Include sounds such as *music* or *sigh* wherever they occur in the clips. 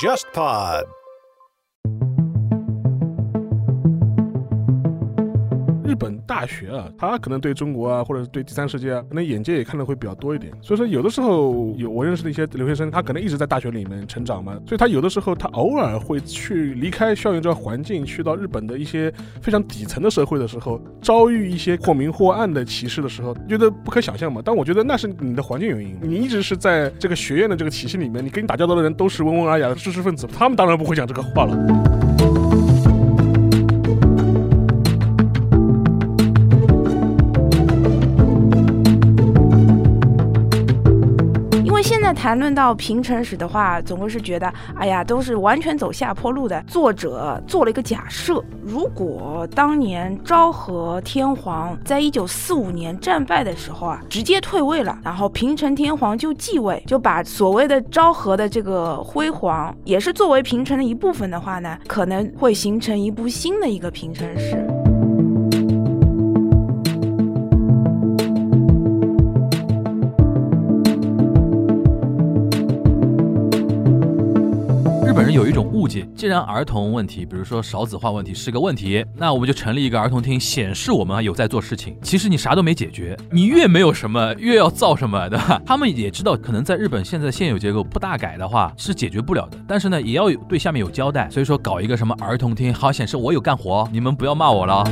JustPod。本大学啊，他可能对中国啊，或者是对第三世界啊，可能眼界也看的会比较多一点。所以说，有的时候有我认识的一些留学生，他可能一直在大学里面成长嘛，所以他有的时候他偶尔会去离开校园这个环境，去到日本的一些非常底层的社会的时候，遭遇一些或明或暗的歧视的时候，觉得不可想象嘛。但我觉得那是你的环境原因，你一直是在这个学院的这个体系里面，你跟你打交道的人都是温文尔雅的知识分子，他们当然不会讲这个话了。谈论到平成史的话，总归是觉得，哎呀，都是完全走下坡路的。作者做了一个假设：如果当年昭和天皇在一九四五年战败的时候啊，直接退位了，然后平成天皇就继位，就把所谓的昭和的这个辉煌，也是作为平成的一部分的话呢，可能会形成一部新的一个平成史。有一种误解，既然儿童问题，比如说少子化问题是个问题，那我们就成立一个儿童厅，显示我们有在做事情。其实你啥都没解决，你越没有什么，越要造什么，对吧？*laughs* 他们也知道，可能在日本现在现有结构不大改的话是解决不了的，但是呢，也要有对下面有交代。所以说搞一个什么儿童厅，好显示我有干活，你们不要骂我了。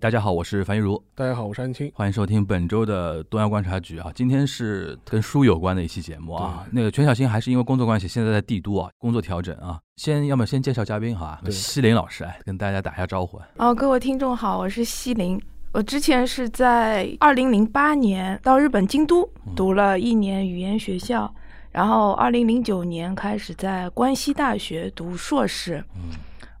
大家好，我是樊玉茹。大家好，我是安青。欢迎收听本周的东亚观察局啊，今天是跟书有关的一期节目啊。那个全小新还是因为工作关系，现在在帝都啊，工作调整啊。先要么先介绍嘉宾好吧？西林老师，哎，跟大家打一下招呼。哦，各位听众好，我是西林。我之前是在二零零八年到日本京都读了一年语言学校，然后二零零九年开始在关西大学读硕士，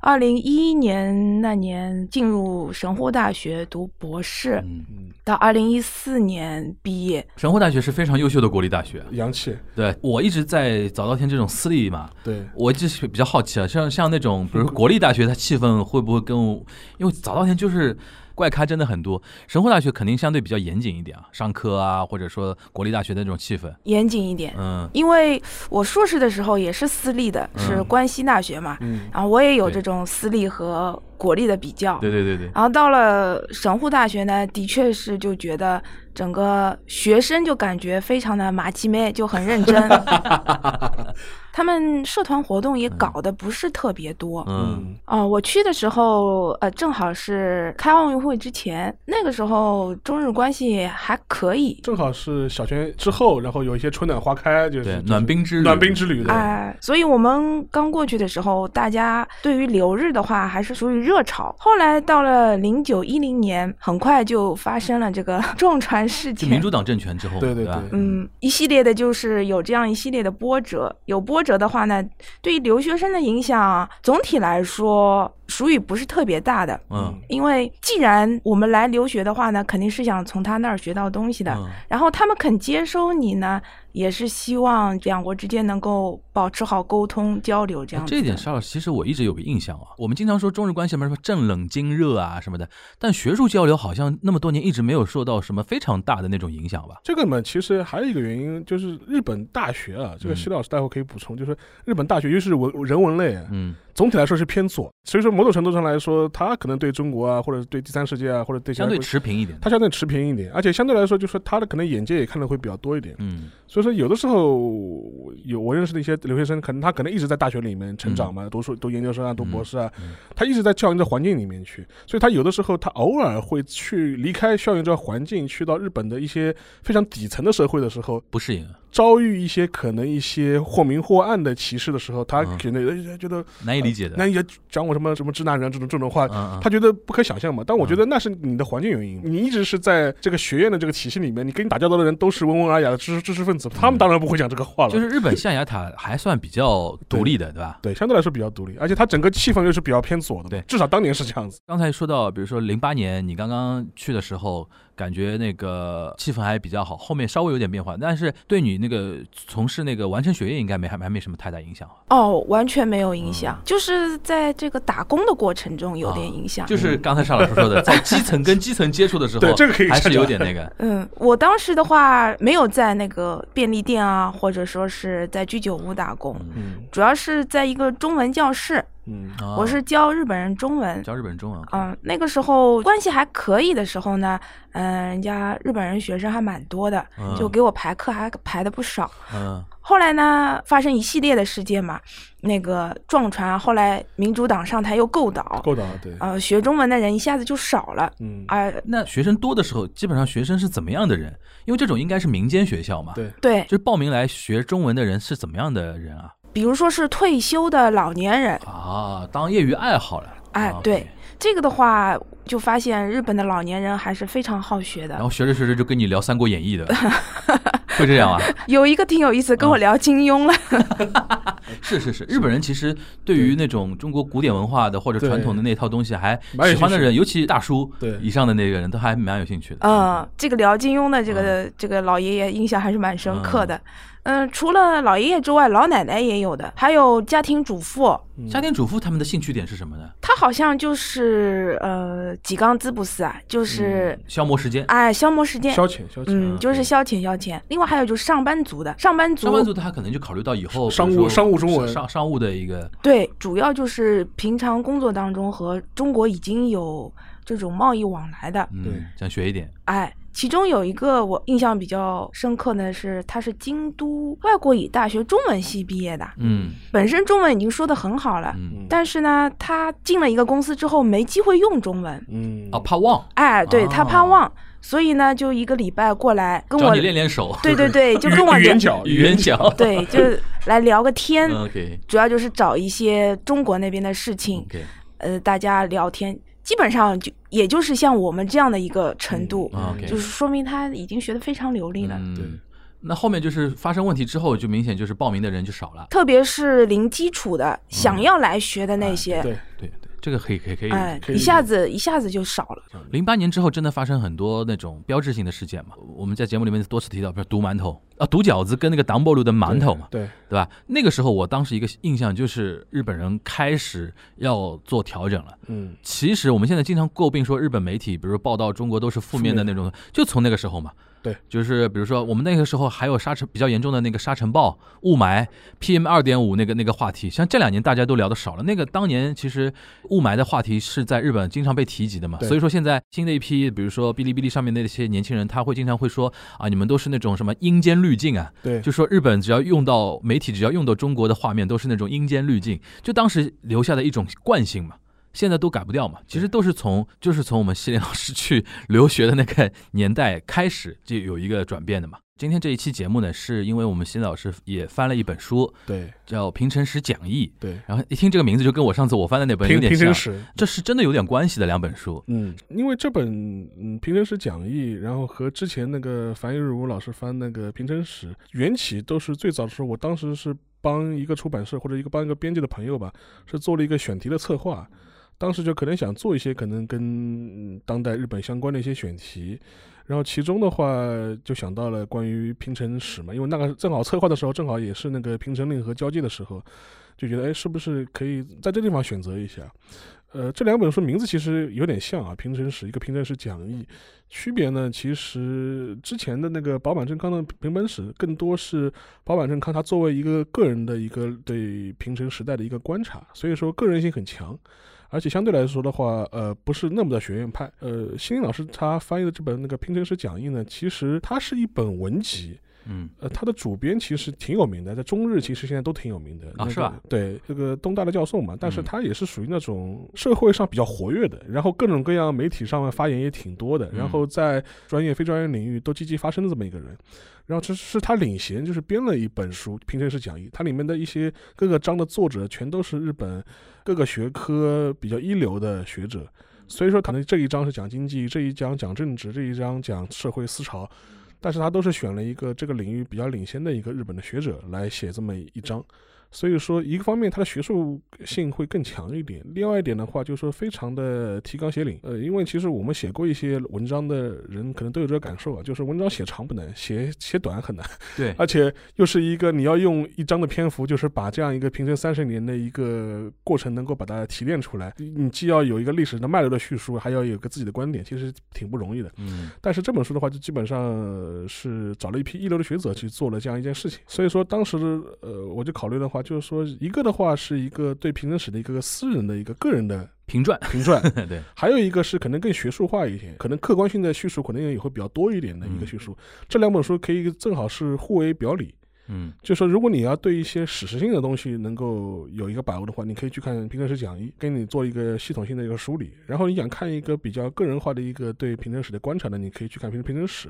二零一一年那年进入神户大学读博士，嗯，到二零一四年毕业。神户大学是非常优秀的国立大学。洋气，对我一直在早稻田这种私立嘛，对，我就是比较好奇啊，像像那种比如说国立大学，它气氛会不会跟我？因为早稻田就是怪咖真的很多，神户大学肯定相对比较严谨一点啊，上课啊，或者说国立大学的那种气氛，严谨一点，嗯。因为我硕士的时候也是私立的，是嗯关西大学嘛，嗯，然后我也有这种私立和国立的比较。对对对对，然后到了神户大学呢，的确是就觉得整个学生就感觉非常的马奇妹，就很认真。*laughs* 他们社团活动也搞得不是特别多。嗯哦、我去的时候，呃，正好是开奥运会之前，那个时候中日关系还可以。正好是小泉之后，然后有一些春暖花开，就是暖冰之旅暖冰之旅的，哎，所以我们刚过去的时候，大家对于留日的话还是属于热潮。后来到了零九一零年，很快就发生了这个 *laughs* 撞船事件。民主党政权之后，对对对嗯，一系列的就是有这样一系列的波折。有波折的话呢，对于留学生的影响，总体来说属于不是特别大的。嗯因为既然我们来留学的话呢，肯定是想从他那儿学到东西的。嗯然后他们肯接收你呢，也是希望两国之间能够保持好沟通交流这样子。这一点，沙老师其实我一直有个印象啊。我们经常说中日关系什么什么正冷经热啊什么的，但学术交流好像那么多年一直没有受到什么非常大的那种影响吧？这个嘛，其实还有一个原因，就是日本大学啊，这个嗯徐老师待会可以补充，就是日本大学，尤其是文人文类啊，嗯总体来说是偏左，所以说某种程度上来说，他可能对中国啊，或者对第三世界啊，或者对相对持平一点。他相对持平一点，而且相对来说，就是他的可能眼界也看的会比较多一点。嗯所以说，有的时候有我认识的一些留学生，可能他可能一直在大学里面成长嘛，读书、读研究生啊，读博士啊，嗯他一直在校园的环境里面去，所以他有的时候他偶尔会去离开校园这个环境，去到日本的一些非常底层的社会的时候，不适应，遭遇一些可能一些或明或暗的歧视的时候，他嗯可能呃觉得难以理解的。那也讲我什么什么直男人这种这种话，他觉得不可想象嘛。但我觉得那是你的环境原因，你一直是在这个学院的这个体系里面，你跟你打交道的人都是温文尔雅的知识知识分子，他们当然不会讲这个话了。就是日本象牙塔还算比较独立的，对吧？对，相对来说比较独立，而且它整个气氛又是比较偏左的，对至少当年是这样子。刚才说到，比如说零八年你刚刚去的时候，感觉那个气氛还比较好，后面稍微有点变化，但是对你你那个从事那个完成学业应该没还还没什么太大影响啊。哦，完全没有影响，就是在这个打工的过程中有点影响。就是刚才邵老师说的，在基层跟基层接触的时候，对这个可以还是有点那个。*laughs* 嗯，我当时的话没有在那个便利店啊，或者说是在居酒屋打工，嗯主要是在一个中文教室，嗯啊我是教日本人中文。教日本中文。嗯，那个时候关系还可以的时候呢，嗯、人家日本人学生还蛮多的，嗯就给我排课还排的不少。嗯后来呢，发生一系列的事件嘛，那个撞船，后来民主党上台又够倒，够的啊，对，呃，学中文的人一下子就少了，嗯啊、那学生多的时候，基本上学生是怎么样的人？因为这种应该是民间学校嘛。对，对，就是报名来学中文的人是怎么样的人啊？比如说是退休的老年人，啊，当业余爱好了。哎对。这个的话，就发现日本的老年人还是非常好学的。然后学着学着就跟你聊《三国演义》的，*laughs* 会这样啊？*laughs* 有一个挺有意思，跟我嗯聊金庸了。*laughs* 是是是，日本人其实对于那种中国古典文化的或者传统的那套东西还喜欢的人，尤其大叔对以上的那个人都还蛮有兴趣的。嗯，这个聊金庸的这个、这个老爷爷印象还是蛮深刻的。嗯，除了老爷爷之外，老奶奶也有的，还有家庭主妇。家庭主妇他们的兴趣点是什么呢？他好像就是呃几缸滋补斯啊，就是、消磨时间。哎消磨时间。消遣消遣，嗯，啊就是消遣消遣。另外还有就是上班族的，上班族上班族他可能就考虑到以后商务商务中文商商务的一个对，主要就是平常工作当中和中国已经有这种贸易往来的。嗯对，想学一点。哎，其中有一个我印象比较深刻的是，他是京都外国语大学中文系毕业的，嗯本身中文已经说得很好了，嗯，但是呢，他进了一个公司之后没机会用中文，嗯啊，怕忘，哎，对他怕哦忘，所以呢，就一个礼拜过来跟我练练手。对对对，就跟我圆，角圆角。对，就来聊个天，*laughs* OK 主要就是找一些中国那边的事情呃，大家聊天，基本上就也就是像我们这样的一个程度，就是说明他已经学的非常流利了。嗯对，那后面就是发生问题之后，就明显就是报名的人就少了。特别是零基础的，想要来学的那些，对，对对，这个可以可以可以。哎，可以一下子一下子就少了。零八年之后，真的发生很多那种标志性的事件嘛。我们在节目里面多次提到，比如毒馒头啊、毒饺子跟那个党波路的馒头嘛，对，对吧？那个时候，我当时一个印象就是日本人开始要做调整了。嗯，其实我们现在经常诟病说日本媒体，比如报道中国都是负面的那种，就从那个时候嘛。对，就是比如说我们那个时候还有沙尘比较严重的那个沙尘暴、雾霾、PM 二点五那个那个话题，像这两年大家都聊的少了。那个当年其实雾霾的话题是在日本经常被提及的嘛，所以说现在新的一批，比如说哔哩哔哩上面那些年轻人，他会经常会说啊，你们都是那种什么阴间滤镜啊，对，就说日本只要用到媒体，只要用到中国的画面，都是那种阴间滤镜，就当时留下的一种惯性嘛。现在都改不掉嘛，其实都是从 *laughs* 就是从我们西林老师去留学的那个年代开始就有一个转变的嘛。今天这一期节目呢，是因为我们西林老师也翻了一本书，对，叫《平成史讲义》，对，然后一听这个名字就跟我上次我翻的那本有点像，平成史，这是真的有点关系的两本书。嗯，因为这本嗯平成史讲义，然后和之前那个樊一茹老师翻那个平成史缘起都是最早的时候，我当时是帮一个出版社或者一个帮一个编辑的朋友吧，是做了一个选题的策划。当时就可能想做一些可能跟当代日本相关的一些选题，然后其中的话就想到了关于平成史嘛，因为那个正好策划的时候正好也是那个平成令和交界的时候，就觉得哎是不是可以在这地方选择一下。呃，这两本书名字其实有点像啊，《平成史》一个《平成史讲义》，区别呢，其实之前的那个保满正康的平本史更多是保满正康他作为一个个人的一个对平成时代的一个观察，所以说个人性很强。而且相对来说的话，呃，不是那么的学院派。呃，辛林老师他翻译的这本那个《拼成师讲义》呢，其实它是一本文集，嗯呃，他的主编其实挺有名的，在中日其实现在都挺有名的。啊是吧？对，这个东大的教授嘛，但是嗯他也是属于那种社会上比较活跃的，然后各种各样媒体上面发言也挺多的，然嗯后在专业非专业领域都积极发声的这么一个人。然后这是他领衔，就是编了一本书《平成式讲义》，它里面的一些各个章的作者全都是日本各个学科比较一流的学者，所以说可能这一章是讲经济，这一章讲政治，这一章讲社会思潮，但是他都是选了一个这个领域比较领先的一个日本的学者来写这么一章，所以说，一个方面它的学术性会更强一点，另外一点的话就是说非常的提纲挈领。呃，因为其实我们写过一些文章的人，可能都有这个感受啊，就是文章写长不难，写写短很难，*laughs* 对，而且又是一个你要用一章的篇幅，就是把这样一个平成三十年的一个过程能够把它提炼出来。你既要有一个历史的脉络的叙述，还要有个自己的观点，其实挺不容易的。嗯但是这本书的话，就基本上呃是找了一批一流的学者去做了这样一件事情。所以说，当时呃，我就考虑的话，就是说，一个的话是一个对平成史的一个私人的一个个人的评传，评传，*laughs* 对，还有一个是可能更学术化一些，可能客观性的叙述可能也会比较多一点的一个叙述。这两本书可以正好是互为表里。嗯就说如果你要对一些史实性的东西能够有一个把握的话，你可以去看《平成史讲义》，给你做一个系统性的一个梳理。然后你想看一个比较个人化的一个对平成史的观察呢，你可以去看《平平成史》。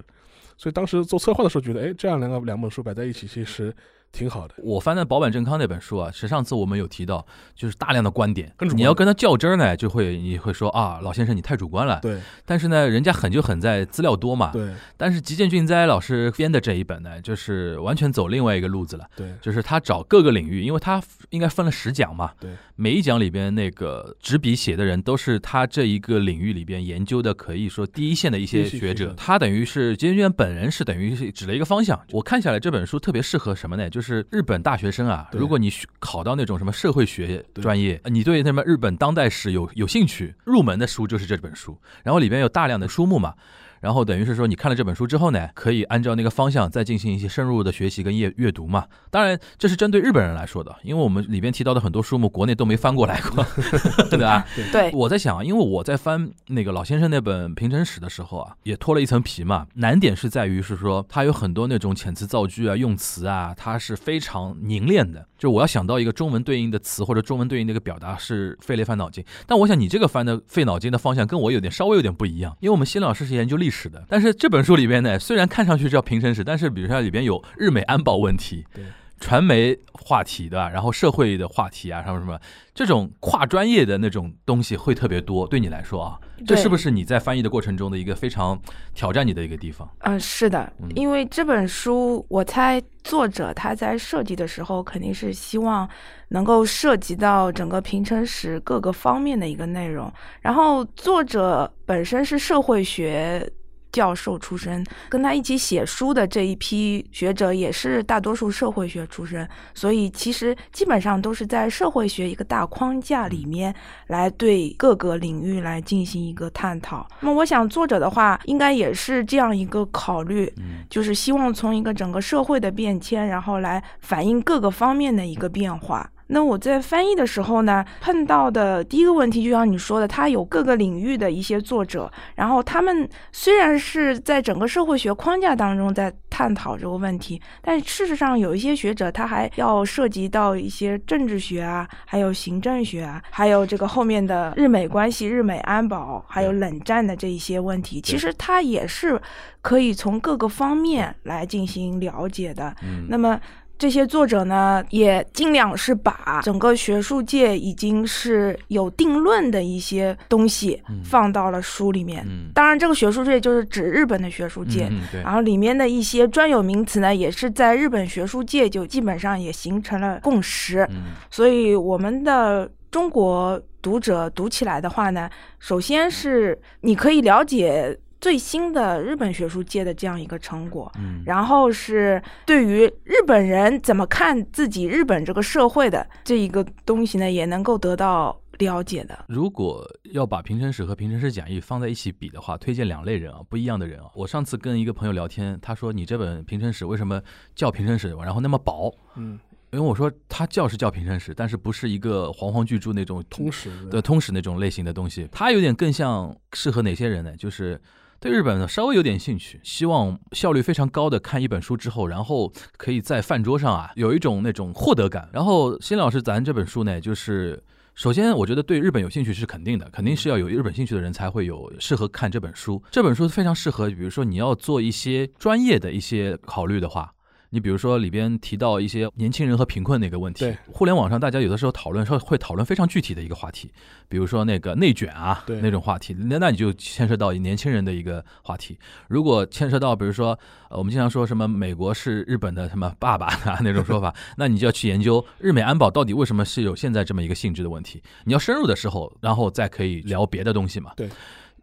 所以当时做策划的时候，觉得哎，这样两个两本书摆在一起，其实挺好的。我翻的保坂正康那本书啊，其实上次我们有提到，就是大量的观点你要跟他较真儿呢，就会你会说啊，老先生你太主观了。对但是呢，人家狠就狠在资料多嘛。对但是吉见俊哉老师编的这一本呢，就是完全走另外一个路子了，对就是他找各个领域，因为他应该分了十讲嘛，对，每一讲里边那个执笔写的人都是他这一个领域里边研究的，可以说第一线的一些学者。他等于是吉见俊哉本人是等于是指了一个方向。我看下来这本书特别适合什么呢？就是日本大学生啊，如果你考到那种什么社会学专业，你对什么日本当代史有有兴趣，入门的书就是这本书。然后里边有大量的书目嘛。然后等于是说，你看了这本书之后呢，可以按照那个方向再进行一些深入的学习跟阅阅读嘛。当然，这是针对日本人来说的，因为我们里边提到的很多书目，国内都没翻过来过，*laughs* 对吧？对，我在想，因为我在翻那个老先生那本平成史的时候啊，也脱了一层皮嘛。难点是在于是说，它有很多那种遣词造句啊、用词啊，它是非常凝练的。就我要想到一个中文对应的词或者中文对应的一个表达，是费了一番脑筋。但我想你这个翻的费脑筋的方向跟我有点稍微有点不一样，因为我们新老师是研究历史的，但是这本书里边呢，虽然看上去叫平成史，但是比如说里边有日美安保问题，对。传媒话题对吧？然后社会的话题啊，什么什么，这种跨专业的那种东西会特别多。对你来说啊，这是不是你在翻译的过程中的一个非常挑战你的一个地方？嗯、是的嗯，因为这本书，我猜作者他在设计的时候，肯定是希望能够涉及到整个平成史各个方面的一个内容。然后作者本身是社会学。教授出身，跟他一起写书的这一批学者也是大多数社会学出身，所以其实基本上都是在社会学一个大框架里面来对各个领域来进行一个探讨。那么我想作者的话，应该也是这样一个考虑，嗯就是希望从一个整个社会的变迁，然后来反映各个方面的一个变化。那我在翻译的时候呢，碰到的第一个问题，就像你说的，它有各个领域的一些作者，然后他们虽然是在整个社会学框架当中在探讨这个问题，但事实上有一些学者他还要涉及到一些政治学啊，还有行政学啊，还有这个后面的日美关系、日美安保，还有冷战的这一些问题，其实它也是可以从各个方面来进行了解的。嗯，那么这些作者呢，也尽量是把整个学术界已经是有定论的一些东西嗯放到了书里面。嗯当然，这个学术界就是指日本的学术界。嗯嗯对然后里面的一些专有名词呢，也是在日本学术界就基本上也形成了共识。嗯所以我们的中国读者读起来的话呢，首先是你可以了解最新的日本学术界的这样一个成果，嗯然后是对于日本人怎么看自己日本这个社会的这一个东西呢，也能够得到了解的。如果要把平成史和平成史讲义放在一起比的话，推荐两类人啊，不一样的人啊。我上次跟一个朋友聊天，他说你这本平成史为什么叫平成史，然后那么薄？嗯，因为我说它叫是叫平成史，但是不是一个煌煌巨著那种通史的通史那种类型的东西，它有点更像适合哪些人呢？就是对日本稍微有点兴趣，希望效率非常高的看一本书之后，然后可以在饭桌上啊有一种那种获得感。然后辛老师，咱这本书呢，就是。首先，我觉得对日本有兴趣是肯定的，肯定是要有日本兴趣的人才会有适合看这本书。这本书非常适合，比如说你要做一些专业的一些考虑的话，你比如说里边提到一些年轻人和贫困的一个问题对，互联网上大家有的时候讨论说会讨论非常具体的一个话题，比如说那个内卷啊对那种话题，那那你就牵涉到年轻人的一个话题。如果牵涉到比如说呃我们经常说什么美国是日本的什么爸爸啊那种说法，*laughs* 那你就要去研究日美安保到底为什么是有现在这么一个性质的问题。你要深入的时候，然后再可以聊别的东西嘛。对。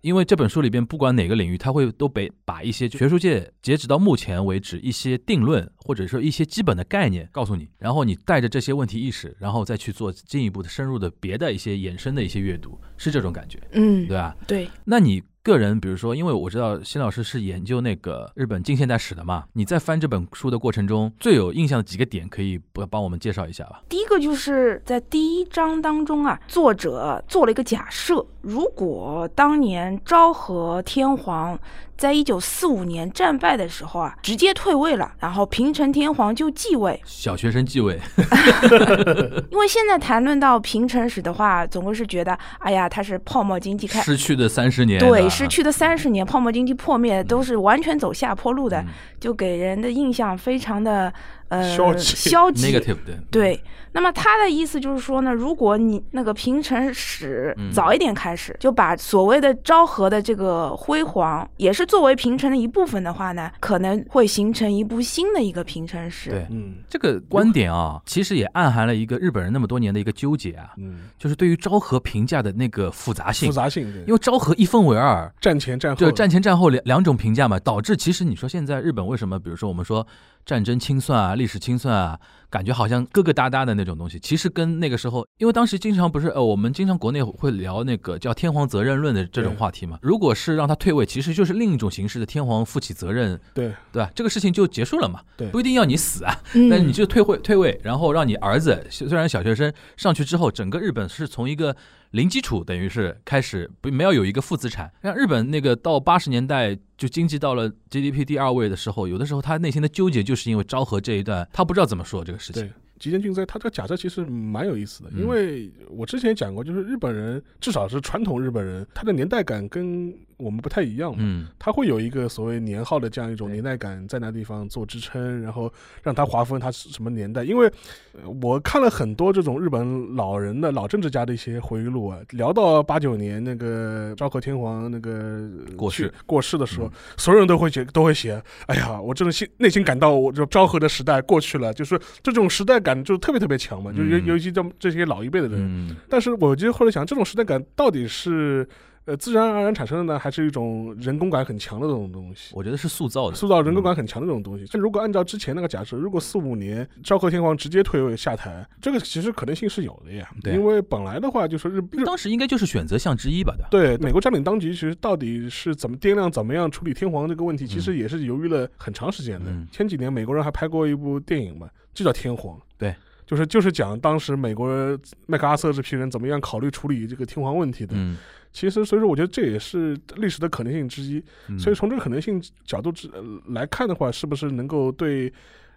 因为这本书里边不管哪个领域，它会都被把一些学术界截止到目前为止一些定论或者说一些基本的概念告诉你，然后你带着这些问题意识，然后再去做进一步的深入的别的一些衍生的一些阅读，是这种感觉，嗯，对吧？对，那你个人，比如说，因为我知道辛老师是研究那个日本近现代史的嘛，你在翻这本书的过程中，最有印象的几个点，可以帮帮我们介绍一下吧？第一个就是在第一章当中啊，作者做了一个假设，如果当年昭和天皇在一九四五年战败的时候啊，直接退位了，然后平成天皇就继位。小学生继位，*laughs* 因为现在谈论到平成史的话，总归是觉得，哎呀，他是泡沫经济开。失去的三十年，对，啊失去的三十年，泡沫经济破灭，都是完全走下坡路的，嗯就给人的印象非常的呃消极消极。Negative 的，对，那么他的意思就是说呢，如果你那个平成史嗯。早一点开始，就把所谓的昭和的这个辉煌，也是作为平成的一部分的话呢，可能会形成一部新的一个平成史。对。嗯。这个观点啊，其实也暗含了一个日本人那么多年的一个纠结啊，嗯，就是对于昭和评价的那个复杂性。复。杂性对，因为昭和一分为二，战前战后。对战前战后两两种评价嘛，导致其实你说现在日本为什么，比如说我们说战争清算啊、历史清算啊，感觉好像疙疙瘩瘩的那种东西，其实跟那个时候，因为当时经常不是呃，我们经常国内会聊那个叫天皇责任论的这种话题嘛。如果是让他退位，其实就是另一种形式的天皇负起责任，对对吧？这个事情就结束了嘛，对不一定要你死啊，嗯，但是你就退位退位，然后让你儿子虽然小学生上去之后，整个日本是从一个零基础，等于是开始不没有有一个负资产。像日本那个到八十年代就经济到了 GDP 第二位的时候，有的时候他内心的纠结就是因为昭和这一段，他不知道怎么说这个事情对。吉田俊哉他这个假设其实蛮有意思的，嗯因为我之前也讲过，就是日本人至少是传统日本人，他的年代感跟我们不太一样嘛。嗯。他会有一个所谓年号的这样一种年代感，在那地方做支撑，然后让他划分他是什么年代。因为呃我看了很多这种日本老人的老政治家的一些回忆录啊，聊到八九年那个昭和天皇那个过世。去过世的时候，嗯。所有人都会写都会写，哎呀，我真的心内心感到我就昭和的时代过去了，就是这种时代感就特别特别强嘛，就尤嗯。尤其这这些老一辈的人，嗯。但是我就后来想，这种时代感到底是呃自然而然产生的呢，还是一种人工感很强的这种东西？我觉得是塑造的。塑造人工感很强的这种东西。就如果按照之前那个假设，如果四五年昭和天皇直接退位下台，这个其实可能性是有的呀。因为本来的话就是日日当时应该就是选择项之一吧，对？对美国占领当局，其实到底是怎么掂量、怎么样处理天皇这个问题，其实也是犹豫了很长时间的。嗯前几年美国人还拍过一部电影嘛，就叫《天皇》。对。就是就是讲当时美国麦克阿瑟这批人怎么样考虑处理这个天皇问题的。嗯，其实，所以说我觉得这也是历史的可能性之一。嗯所以从这个可能性角度之、呃来看的话，是不是能够对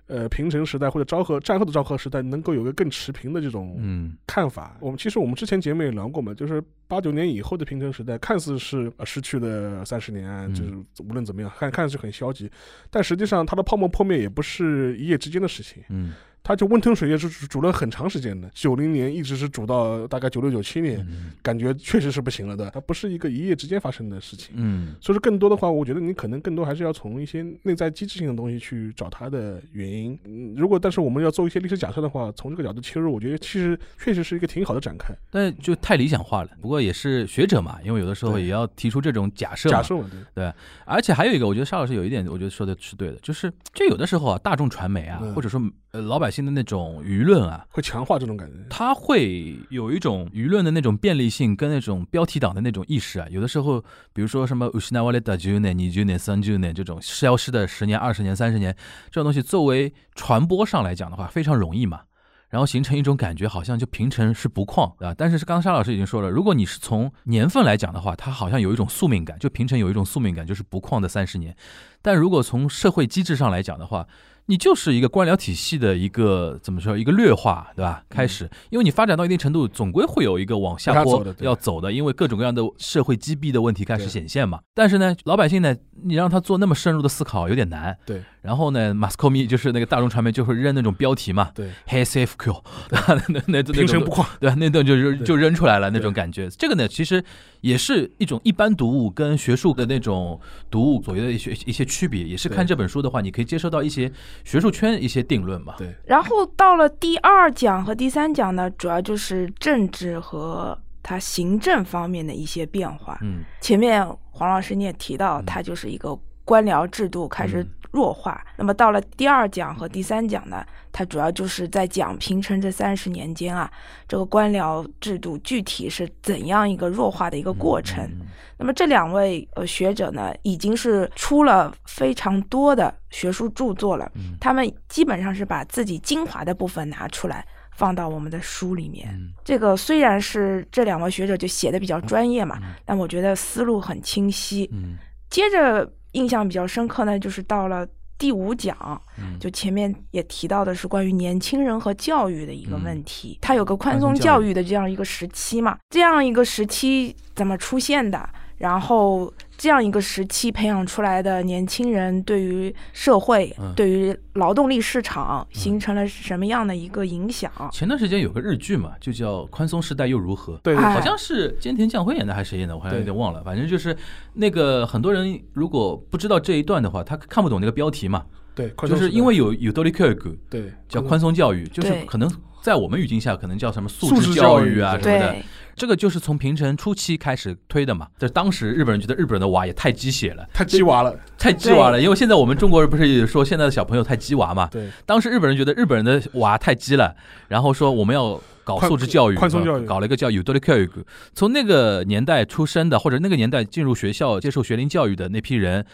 呃平成时代或者昭和战后的昭和时代能够有个更持平的这种嗯看法？我们其实我们之前节目也聊过嘛，就是八九年以后的平成时代，看似是呃失去了三十年就是无论怎么样，看看似很消极，但实际上它的泡沫破灭也不是一夜之间的事情。嗯它就温吞水也是煮煮了很长时间的，九零年一直是煮到大概九六九七年，嗯感觉确实是不行了的。它不是一个一夜之间发生的事情。嗯所以说，更多的话，我觉得你可能更多还是要从一些内在机制性的东西去找它的原因。嗯，如果但是我们要做一些历史假设的话，从这个角度切入，我觉得其实确实是一个挺好的展开。但就太理想化了。不过也是学者嘛，因为有的时候也要提出这种假设。假设嘛，对，而且还有一个，我觉得沙老师有一点，我觉得说的是对的，就是就有的时候啊，大众传媒啊，嗯或者说呃老百姓的那种舆论啊，会强化这种感觉。它会有一种舆论的那种便利性跟那种标题党的那种意识啊。有的时候，比如说什么失われた10年、20年、30年这种消失的十年、二十年、三十年这种东西，作为传播上来讲的话，非常容易嘛。然后形成一种感觉，好像就平成是不旷啊。但是刚刚沙老师已经说了，如果你是从年份来讲的话，它好像有一种宿命感，就平成有一种宿命感，就是不旷的三十年。但如果从社会机制上来讲的话， 你就是一个官僚体系的一个怎么说一个劣化，对吧？开始，因为你发展到一定程度，总归会有一个往下坡要走的，因为各种各样的社会积弊的问题开始显现嘛。但是呢，老百姓呢，你让他做那么深入的思考有点难。对然后呢，马斯克米就是那个大众传媒就会扔那种标题嘛对，，Hey CFQ，对 *laughs* 吧？那那那平生不种旷。对吧？那段就就对就扔出来了那对种感觉。这个呢，其实也是一种一般读物跟学术的那种读物左右的一些一些区别，也是看对这本书的话，你可以接受到一些学术圈一些定论嘛。对然后到了第二讲和第三讲呢，主要就是政治和它行政方面的一些变化。嗯前面黄老师你也提到，嗯它就是一个官僚制度开始嗯弱化。那么到了第二讲和第三讲呢，它主要就是在讲平成这三十年间啊，这个官僚制度具体是怎样一个弱化的一个过程。嗯那么这两位呃学者呢，已经是出了非常多的学术著作了，嗯他们基本上是把自己精华的部分拿出来。放到我们的书里面，嗯这个虽然是这两位学者就写的比较专业嘛，嗯但我觉得思路很清晰。嗯接着印象比较深刻呢，就是到了第五讲，嗯，就前面也提到的是关于年轻人和教育的一个问题，它有个宽宽松松教育的这样一个时期嘛，这样一个时期怎么出现的？然后这样一个时期培养出来的年轻人对于社会、嗯对于劳动力市场形成了什么样的一个影响？前段时间有个日剧嘛，就叫《宽松时代又如何》。对对好像是菅田将晖演的还是谁演的，我好像有点忘了。反正就是那个很多人如果不知道这一段的话，他看不懂那个标题嘛，对，就是因为有有 d o l i k 对叫宽松教育，就是可能在我们语境下可能叫什么素素质质教教育育啊什么的。这个就是从平成初期开始推的嘛。这当时日本人觉得日本人的娃也太鸡血了，太鸡娃了。太鸡娃了。因为现在我们中国人不是也说现在的小朋友太鸡娃嘛？对，当时日本人觉得日本人的娃太鸡了，然后说我们要搞素质教育，宽松教育搞了一个叫 u d o l i k 从那个年代出生的，或者那个年代进入学校接受学龄教育的那批人。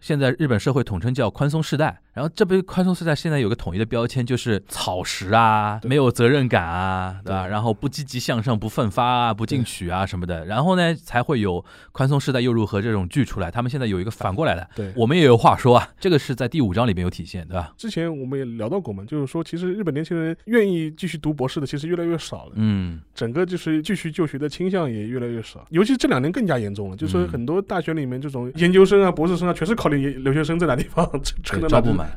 现在日本社会统称叫宽松世代，然后这不宽松世代现在有个统一的标签，就是草食啊，没有责任感啊，对吧？然后不积极向上、不奋发啊、不进取啊什么的，然后呢才会有宽松世代又如何这种剧出来。他们现在有一个反过来的，对我们也有话说啊，这个是在第五章里面有体现，对吧？之前我们也聊到过嘛，就是说，其实日本年轻人愿意继续读博士的，其实越来越少了。嗯，整个就是继续就学的倾向也越来越少，尤其这两年更加严重了。就是很多大学里面这种研究生啊、博士生啊，全是考虑留学生在哪地方，这这个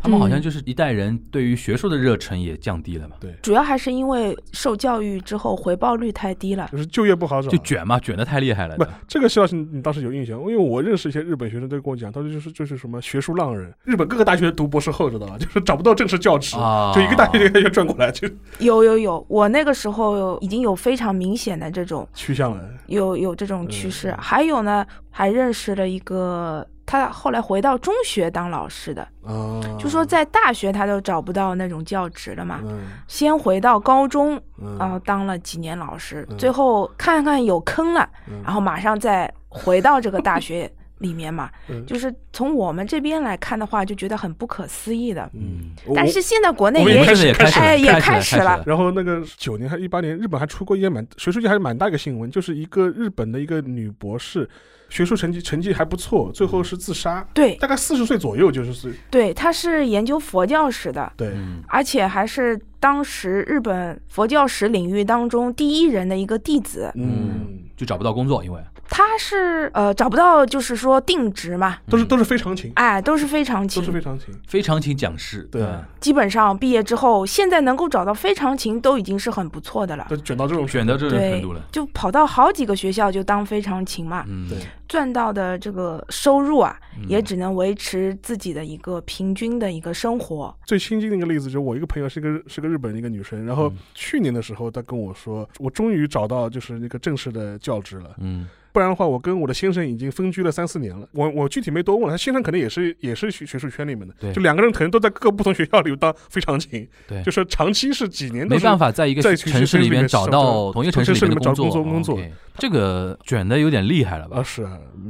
他们好像嗯就是一代人对于学术的热忱也降低了嘛，对，主要还是因为受教育之后回报率太低了。就是就业不好找，就卷嘛，卷的太厉害了。不，这个肖老师你当时有印象，因为我认识一些日本学生都跟我讲，他说就是就是什么学术浪人，日本各个大学读博士后知道吧，就是找不到正式教职，啊就一个大学一个大学转过来就有有有，我那个时候已经有非常明显的这种趋向了。有有这种趋势。嗯还有呢，还认识了一个他后来回到中学当老师的，啊，就说在大学他都找不到那种教职了嘛，嗯先回到高中，嗯然后当了几年老师，嗯最后看看有坑了，嗯然后马上再回到这个大学里面嘛。嗯就是从我们这边来看的话，就觉得很不可思议的。嗯，但是现在国内也也开始也开始了，哎也开开始了。然后那个九年还一八年，日本还出过一件蛮学术界还是蛮大一个新闻，就是一个日本的一个女博士，学术成绩成绩还不错，最后是自杀，对大概四十岁左右就是是，对，她是研究佛教史的，对，嗯，而且还是当时日本佛教史领域当中第一人的一个弟子。嗯，就找不到工作，因为他是呃找不到，就是说定职嘛，都是都是非常勤，哎，都是非常勤。都是，非常勤，非常勤讲师，对。嗯。基本上毕业之后，现在能够找到非常勤都已经是很不错的了。都卷到这种卷到这种程度了，，就跑到好几个学校就当非常勤嘛，嗯，对，赚到的这个收入啊，嗯。也只能维持自己的一个平均的一个生活。最亲近的一个例子就是我一个朋友是个是个日本的一个女生，然后嗯。去年的时候她跟我说，我终于找到就是那个正式的教职了。嗯不然的话，我跟我的先生已经分居了三四年了。我我具体没多问，他先生可能也是也是学学术圈里面的，对。就两个人可能都在各个不同学校里当非常勤，对。就是长期是几年都没办法在一个城市里面找到同一个城市里面的找，工作。工作这个卷的有点厉害了吧？啊？是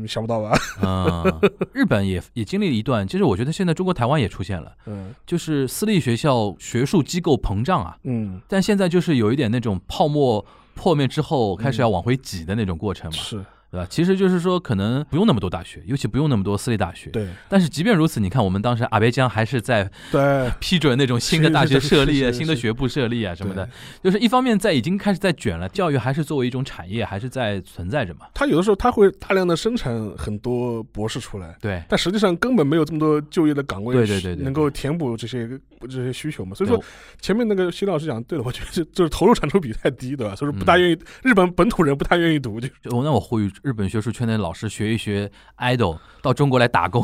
想不到吧？嗯，日本也也经历了一段，其实我觉得现在中国台湾也出现了，嗯。就是私立学校学术机构膨胀啊，嗯，但现在就是有一点那种泡沫破灭之后开始要往回挤的那种过程嘛。是对吧？其实就是说，可能不用那么多大学，尤其不用那么多私立大学。对但是即便如此，你看我们当时阿贝江还是在对 *laughs* 批准那种新的大学设立啊、新的学部设立啊什么的，就是一方面在已经开始在卷了，教育还是作为一种产业，还是在存在着嘛。他有的时候他会大量的生产很多博士出来，对，但实际上根本没有这么多就业的岗位，对对对对能够填补这些这些需求嘛。所以说前面那个徐老师讲对了，我觉得就就是投入产出比太低，对吧？所以说不嗯大愿意，日本本土人不太愿意读，就就那我呼吁日本学术圈的老师学一学 idol，到中国来打工，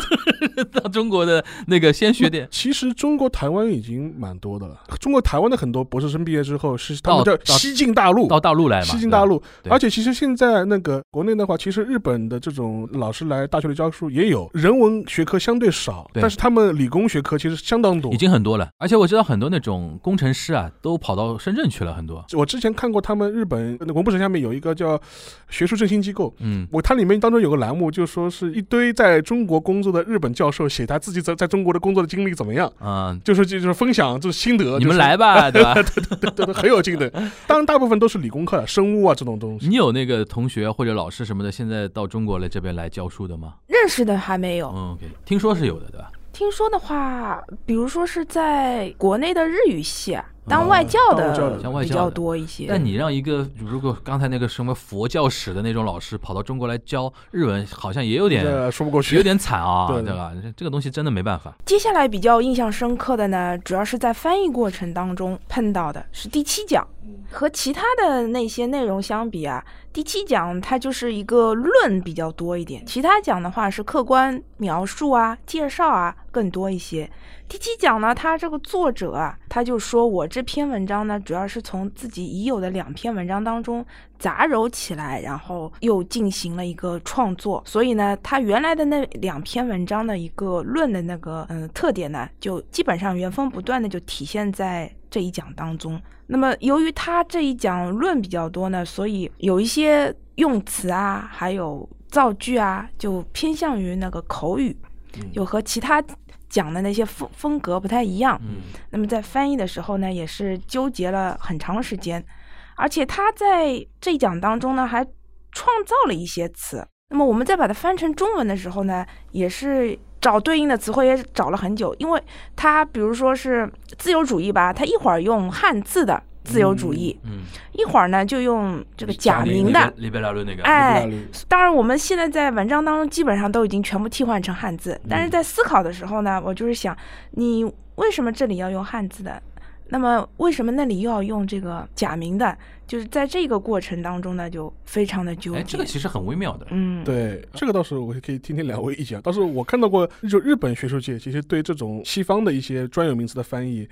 *laughs* 到中国的那个先学点。*laughs* 其实中国台湾已经蛮多的了。中国台湾的很多博士生毕业之后是他们叫西进大陆，到大陆来嘛，西进大陆，对而且其实现在那个国内的话，其实日本的这种老师来大学里教书也有，人文学科相对少，对但是他们理工学科其实相当多已。经很多了。而且我知道很多那种工程师啊，都跑到深圳去了，很多。我之前看过他们日本那文部省下面有一个叫学术振兴机构，嗯，我它里面当中有个栏目，就说是一堆在中国工作的日本教授写他自己在在中国的工作的经历怎么样，嗯，就是就是分享就是心得，你们来吧，对吧？对对对，很有劲的。当然，大部分都是理工科的，生物啊这种东西。你有那个同学或者老师什么的，现在到中国来这边来教书的吗？认识的还没有。嗯，OK，听说是有的，对吧？听说的话，比如说是在国内的日语系啊，当外教的像外教的比较多一些。但你让一个如果刚才那个什么佛教史的那种老师跑到中国来教日文，好像也有点说不过去，有点惨啊，对对吧？这这个东西真的没办法。接下来比较印象深刻的呢，主要是在翻译过程当中碰到的是第七讲，和其他的那些内容相比啊，第七讲它就是一个论比较多一点，其他讲的话是客观描述啊、介绍啊更多一些。第七讲呢，他这个作者啊，他就说我这篇文章呢，主要是从自己已有的两篇文章当中杂糅起来，然后又进行了一个创作。所以呢，他原来的那两篇文章的一个论的那个嗯、呃特点呢，就基本上原封不断的就体现在这一讲当中。那么由于他这一讲论比较多呢，所以有一些用词啊，还有造句啊，就偏向于那个口语，就和其他讲的那些风风格不太一样。嗯，那么在翻译的时候呢，也是纠结了很长时间，而且他在这一讲当中呢，还创造了一些词。那么我们再把它翻成中文的时候呢，也是找对应的词汇也找了很久，因为它比如说是自由主义吧，它一会儿用汉字的自由主义，嗯，一会儿呢就用这个假名的。里贝拉论那个，哎，当然，我们现在在文章当中基本上都已经全部替换成汉字，但是在思考的时候呢，我就是想，你为什么这里要用汉字的？那么为什么那里又要用这个假名的？就是在这个过程当中呢，就非常的纠哎，结。这个其实很微妙的。嗯，对，这个倒是我可以听听两位意见。倒是我看到过，就日本学术界其实对这种西方的一些专有名词的翻译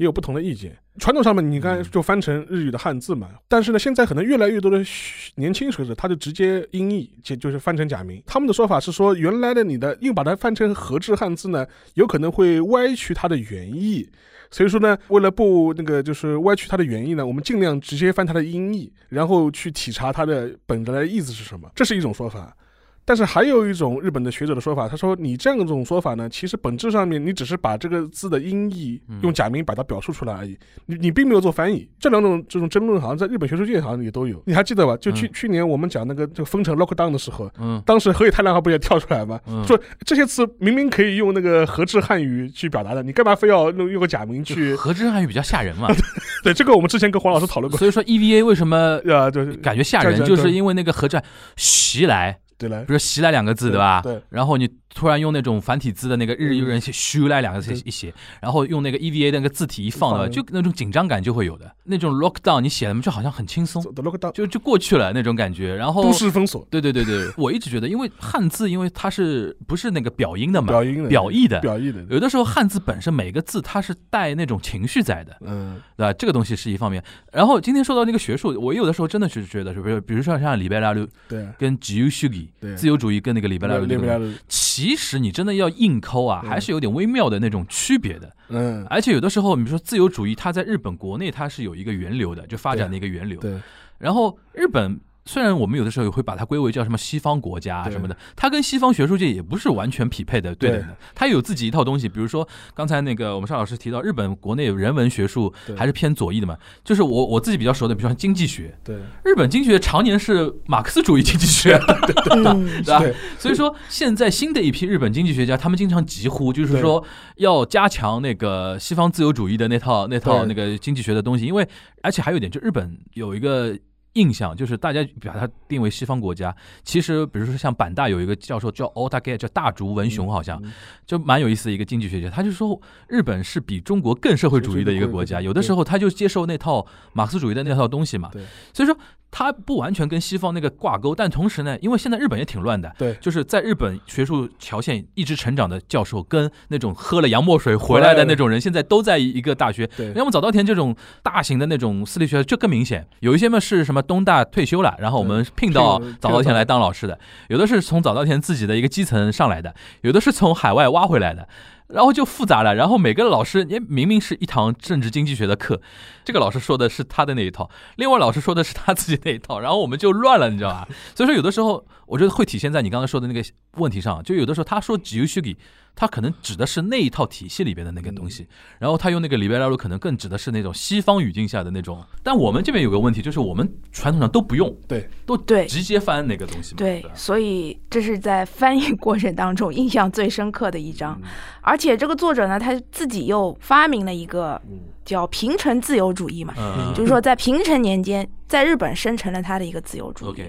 也有不同的意见。传统上面，你刚才就翻成日语的汉字嘛，但是呢，现在可能越来越多的学年轻学者，他就直接音译，就就是翻成假名。他们的说法是说，原来的你的硬把它翻成和制汉字呢，有可能会歪曲它的原意。所以说呢，为了不那个就是歪曲它的原意呢，我们尽量直接翻它的音译，然后去体察它的本来的意思是什么，这是一种说法。但是还有一种日本的学者的说法，他说你这样一种说法呢，其实本质上面你只是把这个字的音译嗯用假名把它表述出来而已，你你并没有做翻译。这两种这种争论好像在日本学术界好像也都有，你还记得吧？就去、嗯去年我们讲那个这个封城 lockdown 的时候，嗯当时河野太郎还不也跳出来吗？嗯，说这些词明明可以用那个和制汉语去表达的，你干嘛非要用用个假名去？和制汉语比较吓人嘛，*laughs* 对，这个我们之前跟黄老师讨论过。所以说 EVA 为什么 *laughs* 呃，就是感觉吓人，对对就是因为那个和制袭来，对来比，如说袭来两个字，对吧？对，然后你突然用那种繁体字的那个日语人写“虚来”两个字一写，然后用那个 EVA 的那个字体一放的，就那种紧张感就会有的。那种 lockdown 你写的就好像很轻松，lockdown 就就过去了那种感觉。然后都市封锁，对对对对，*laughs* 我一直觉得，因为汉字因为它是不是那个表音的嘛，表音的表意的。表意的，有的时候汉字本身每个字它是带那种情绪在的，嗯，对吧？这个东西是一方面。然后今天说到那个学术，我有的时候真的是觉得，是不是？比如说像里贝拉鲁对，跟自由主义对自由主义跟那个里贝拉路这个东西，列不了的，其实你真的要硬抠啊，嗯还是有点微妙的那种区别的。嗯，而且有的时候，你比如说自由主义，它在日本国内它是有一个源流的，就发展的一个源流。对，然后日本虽然我们有的时候也会把它归为叫什么西方国家啊什么的，它跟西方学术界也不是完全匹配的对等的，它有自己一套东西。比如说刚才那个我们邵老师提到，日本国内人文学术还是偏左翼的嘛，就是我我自己比较熟的，比如说经济学，对。日本经济学常年是马克思主义经济学，*laughs* 嗯，*laughs* 对吧？所以说，现在新的一批日本经济学家，他们经常疾呼，就是说要加强那个西方自由主义的那套那套那个经济学的东西，因为而且还有一点，就日本有一个。印象就是大家把它定为西方国家，其实比如说像板大有一个教授叫 Otake，叫大竹文雄，好像嗯就蛮有意思的一个经济学家，他就说日本是比中国更社会主义的一个国家，有的时候他就接受那套马克思主义的那套东西嘛，所以说他不完全跟西方那个挂钩，但同时呢，因为现在日本也挺乱的，对。就是在日本学术条线一直成长的教授，跟那种喝了洋墨水回来的那种人，现在都在一个大学。对。要么早稻田这种大型的那种私立学校就更明显，有一些嘛是什么东大退休了，然后我们聘到早稻田。来当老师的，有的是从早稻田自己的一个基层上来的，有的是从海外挖回来的。然后就复杂了，然后每个老师，也明明是一堂政治经济学的课，这个老师说的是他的那一套，另外老师说的是他自己那一套，然后我们就乱了，你知道吧？*laughs* 所以说有的时候，我觉得会体现在你刚才说的那个问题上，就有的时候他说自由主义，他可能指的是那一套体系里边的那个东西，然后他用那个里边来路可能更指的是那种西方语境下的那种。但我们这边有个问题，就是我们传统上都不用，对都对直接翻那个东西嘛。对吧，所以这是在翻译过程当中印象最深刻的一章。而且这个作者呢，他自己又发明了一个叫平成自由主义嘛，嗯，就是说在平成年间，在日本生成了他的一个自由主义。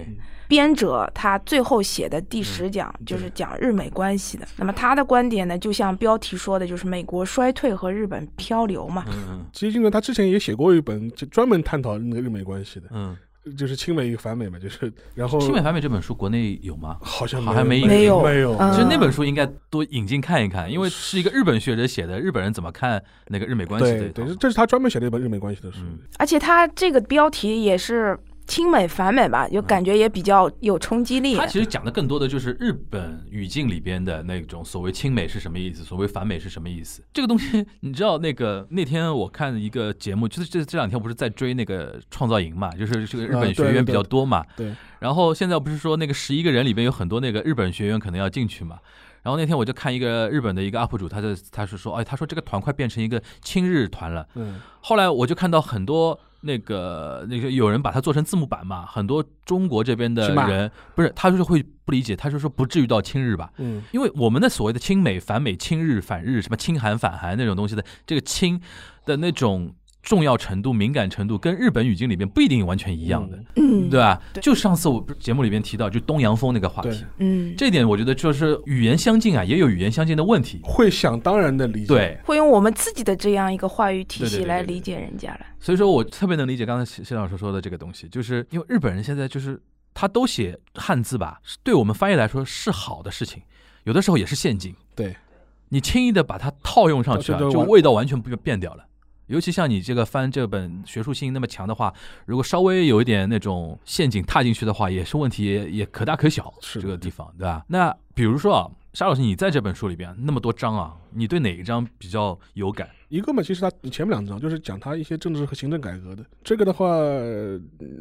编者他最后写的第十讲嗯就是讲日美关系的。那么他的观点呢，就像标题说的，就是美国衰退和日本漂流嘛。嗯嗯。其实金呢，他之前也写过一本，就专门探讨那个日美关系的，嗯，就是亲美与反美嘛，就是然后《亲美反美》这本书国内有吗？好像好像没没有。没有，嗯。其实那本书应该多引进看一看，因为是一个日本学者写的，日本人怎么看那个日美关系的对对，这是他专门写的一本日美关系的书。嗯。而且他这个标题也是亲美反美吧，就感觉也比较有冲击力。他其实讲的更多的就是日本语境里边的那种所谓亲美是什么意思，所谓反美是什么意思。这个东西，你知道那个那天我看一个节目，就是这这两天不是在追那个创造营嘛，就是这个日本学员比较多嘛。对然后现在不是说那个十一个人里边有很多那个日本学员可能要进去嘛。然后那天我就看一个日本的一个 UP 主，他就他是说，哎，他说这个团快变成一个亲日团了。嗯，后来我就看到很多那个那个有人把它做成字幕版嘛，很多中国这边的人不是，他就是会不理解，他就说不至于到亲日吧，嗯，因为我们的所谓的亲美、反美、亲日、反日，什么亲韩、反韩那种东西的，这个亲的那种重要程度、敏感程度，跟日本语境里边不一定完全一样的，嗯，对吧？对就上次我节目里边提到，就东洋风那个话题，嗯，这点我觉得就是语言相近啊，也有语言相近的问题。会想当然的理解。对，会用我们自己的这样一个话语体系来理解人家了。所以说我特别能理解刚才谢谢老师说的这个东西，就是因为日本人现在就是他都写汉字吧，是对我们翻译来说是好的事情，有的时候也是陷阱。对，你轻易的把它套用上去啊，就味道完全不变掉了。尤其像你这个翻这本学术性那么强的话，如果稍微有一点那种陷阱踏进去的话，也是问题也也可大可小。是这个地方，对吧？那比如说啊，沙老师，你在这本书里边那么多章啊，你对哪一章比较有感？一个嘛，其实他前面两章就是讲他一些政治和行政改革的。这个的话，呃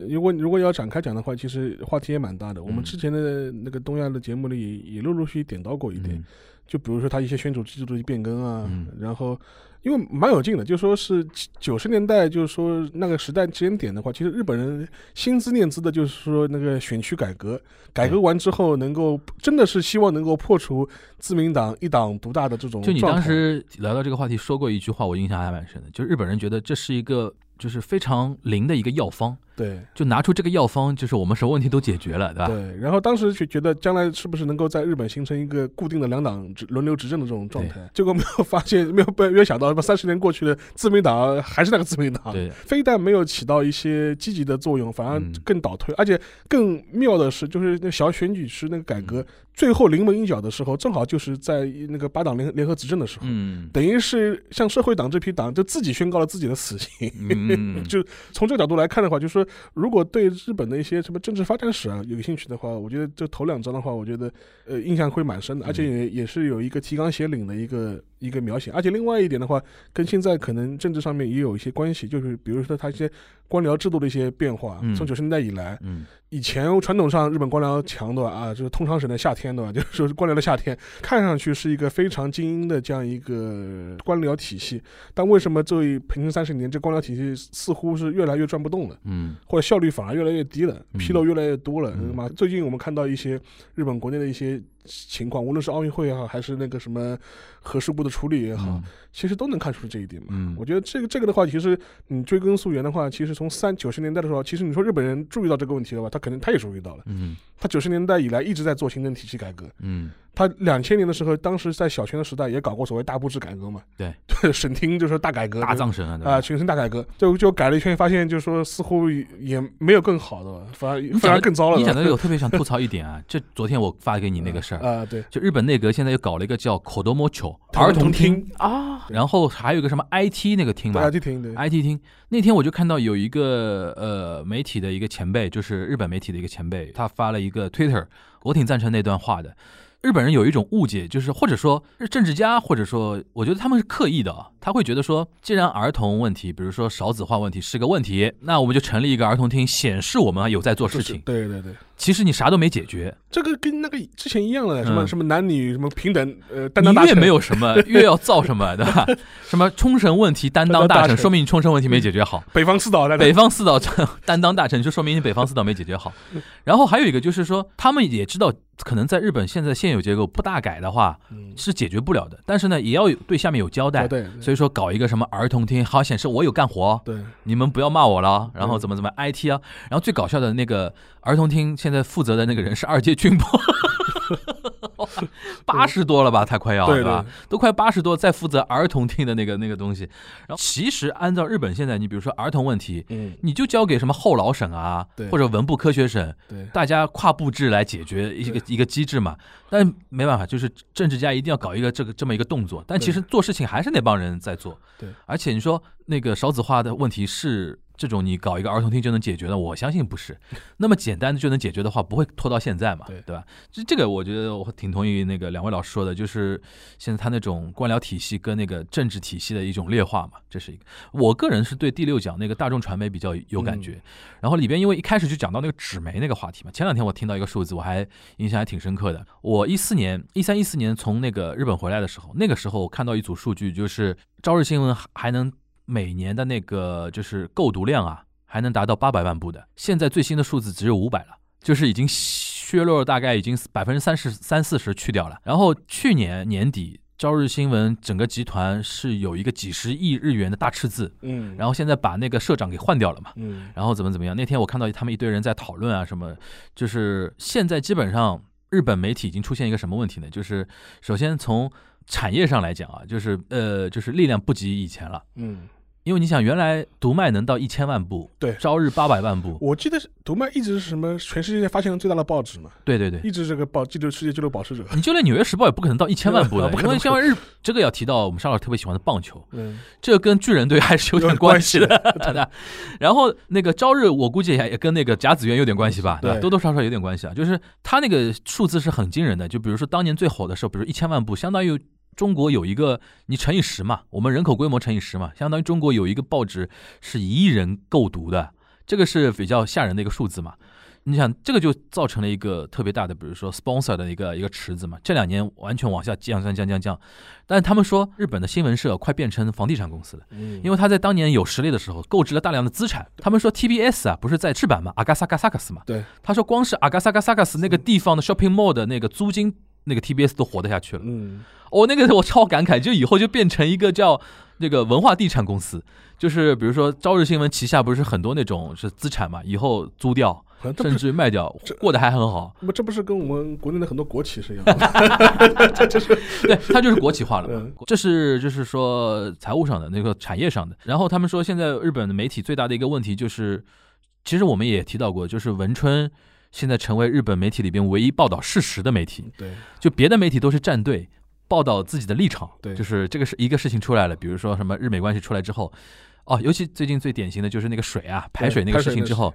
如果如果要展开讲的话，其实话题也蛮大的。我们嗯之前的那个东亚的节目里也陆陆续续点到过一点，嗯就比如说他一些选举制度的变更啊，嗯。然后因为蛮有劲的，就说是九十年代，就是说那个时代时间点的话，其实日本人心思念兹的，就是说那个选区改革，改革完之后能够真的是希望能够破除自民党一党独大的这种就你当。时聊到这个话题说过一句话，我印象还蛮深的，就日本人觉得这是一个就是非常灵的一个药方，对。就拿出这个药方，就是我们什么问题都解决了，对吧？对，然后当时就觉得将来是不是能够在日本形成一个固定的两党执轮流执政的这种状态，结果没有发现，没有被没有想到，三十年过去了，自民党还是那个自民党，对非但没有起到一些积极的作用，反而嗯更倒退，而且更妙的是，就是那小选举时那个改嗯革、最后临门一脚的时候，正好就是在那个八党联联合执政的时候。嗯等于是向社会党这批党就自己宣告了自己的死刑，嗯，就从这个角度来看的话，就是说，如果对日本的一些什么政治发展史啊有兴趣的话，我觉得这头两章的话，我觉得呃印象会蛮深的，而且也也是有一个提纲挈领的一个一个描写。而且另外一点的话，跟现在可能政治上面也有一些关系，就是比如说他一些官僚制度的一些变化，嗯从九十年代以来，嗯以前传统上日本官僚强的啊，就是通常省的夏天对吧，就是说是官僚的夏天，看上去是一个非常精英的这样一个官僚体系，但为什么这平成三十年这官僚体系似乎是越来越转不动了？嗯或者效率反而越来越低了，嗯纰漏越来越多了？最近我们看到一些日本国内的一些情况，无论是奥运会也好，还是那个什么核事故的处理也好，嗯其实都能看出这一点嘛。嗯我觉得这个这个的话，其实你追根溯源的话，其实从三九十年代的时候，其实你说日本人注意到这个问题的话，他可能他也注意到了。嗯他九十年代以来一直在做行政体系改革。嗯他两千年的时候，当时在小泉的时代也搞过所谓大部制改革嘛。对对，*laughs* 省厅就是大改革，大藏省啊，对啊、吧？全省大改革，就就改了一圈，发现就是说似乎也没有更好的，反而反而更糟了。你讲的这个我特别想吐槽一点啊，这昨天我发给你那个事儿，*laughs* 啊、对，就日本内阁现在又搞了一个叫口多摩球儿儿童厅，厅，哦，然后还有一个什么 IT 那个厅吧，IT，厅对，IT 厅那天我就看到有一个呃媒体的一个前辈，就是日本媒体的一个前辈，他发了一个 Twitter，我挺赞成那段话的。日本人有一种误解，就是或者说是政治家，或者说我觉得他们是刻意的啊，他会觉得说，既然儿童问题，比如说少子化问题是个问题，那我们就成立一个儿童厅，显示我们有在做事情。对对对，其实你啥都没解决，这个跟那个之前一样的，什么、嗯什么男女什么平等，呃，担你当大臣越没有什么，*laughs* 越要造什么，对吧？什么冲绳问题担当大臣，说明你冲绳问题没解决好。北方四岛，北方四岛担当大臣，就说明你北方四岛没解决好。然后还有一个就是说，他们也知道，可能在日本现在现有结构不大改的话嗯，是解决不了的，但是呢，也要有对下面有交代。对，所以说搞一个什么儿童厅，好显示我有干活哦，对，你们不要骂我了。然后嗯怎么怎么 IT 啊，然后最搞笑的那个儿童厅现在负责的那个人是二阶俊博，八十多了吧，他快要对吧？都快八十多，在负责儿童厅的那个那个东西。然后其实按照日本现在，你比如说儿童问题，嗯，你就交给什么后老省啊对，或者文部科学省，对，大家跨部制来解决一个一个机制嘛。但没办法，就是政治家一定要搞一个这个这么一个动作。但其实做事情还是那帮人在做。对，而且你说那个少子化的问题是这种你搞一个儿童厅就能解决的，我相信不是那么简单的就能解决的话，不会拖到现在嘛，对对吧？这这个我觉得我挺同意那个两位老师说的，就是现在他那种官僚体系跟那个政治体系的一种劣化嘛，这是一个。我个人是对第六讲那个大众传媒比较有感觉，然后里边因为一开始就讲到那个纸媒那个话题嘛，前两天我听到一个数字，我还印象还挺深刻的。我一四年一三一四年从那个日本回来的时候，那个时候我看到一组数据，就是朝日新闻还能每年的那个就是购读量啊，还能达到八百万部的，现在最新的数字只有五百了，就是已经削弱了大概已经百分之三十三四十去掉了。然后去年年底。朝日新闻整个集团是有一个几十亿日元的大赤字，嗯，然后现在把那个社长给换掉了嘛，嗯，然后怎么怎么样？那天我看到他们一堆人在讨论啊，什么，就是现在基本上日本媒体已经出现一个什么问题呢？就是首先从产业上来讲啊，就是呃，就是力量不及以前了。嗯，因为你想，原来读卖能到一千万部，对。朝日八百万部，我记得是读卖一直是什么全世界发行量最大的报纸嘛，对对对，一直这个报记录世界纪录保持者，你就连《纽约时报》也不可能到一千万部的，*laughs* 不可能因为像日这个要提到我们沙老师特别喜欢的棒球，嗯，这个跟巨人队还是有点关系的，*laughs* 对。吧？然后那个朝日，我估计也也跟那个甲子园有点关系吧，对。吧？对多多少少有点关系啊。就是他那个数字是很惊人的，就比如说当年最火的时候，比如一千万部，相当于中国有一个你乘以十嘛，我们人口规模乘以十嘛，相当于中国有一个报纸是一亿人购读的，这个是比较吓人的一个数字嘛。你想，这个就造成了一个特别大的，比如说 sponsor 的一个一个池子嘛。这两年完全往下降降降降降，但是他们说日本的新闻社快变成房地产公司了，嗯，因为他在当年有实力的时候购置了大量的资产。他们说 TBS 啊，不是在赤坂嘛，阿嘎萨嘎萨克斯嘛。对，他说光是阿嘎萨嘎萨克斯那个地方的 shopping mall 的那个租金，那个 TBS 都活得下去了。嗯，我、那个我超感慨，就以后就变成一个叫那个文化地产公司，就是比如说朝日新闻旗下不是很多那种是资产嘛，以后租掉甚至卖掉，过得还很好。不这不是跟我们国内的很多国企是一样的，*laughs* 这就是对，它就是国企化了。这是就是说财务上的那个产业上的。然后他们说，现在日本的媒体最大的一个问题就是，其实我们也提到过，就是文春现在成为日本媒体里边唯一报道事实的媒体，对，就别的媒体都是站队。报道自己的立场，对就是这个是一个事情出来了，比如说什么日美关系出来之后，哦，尤其最近最典型的就是那个水啊，排水那个事情之后，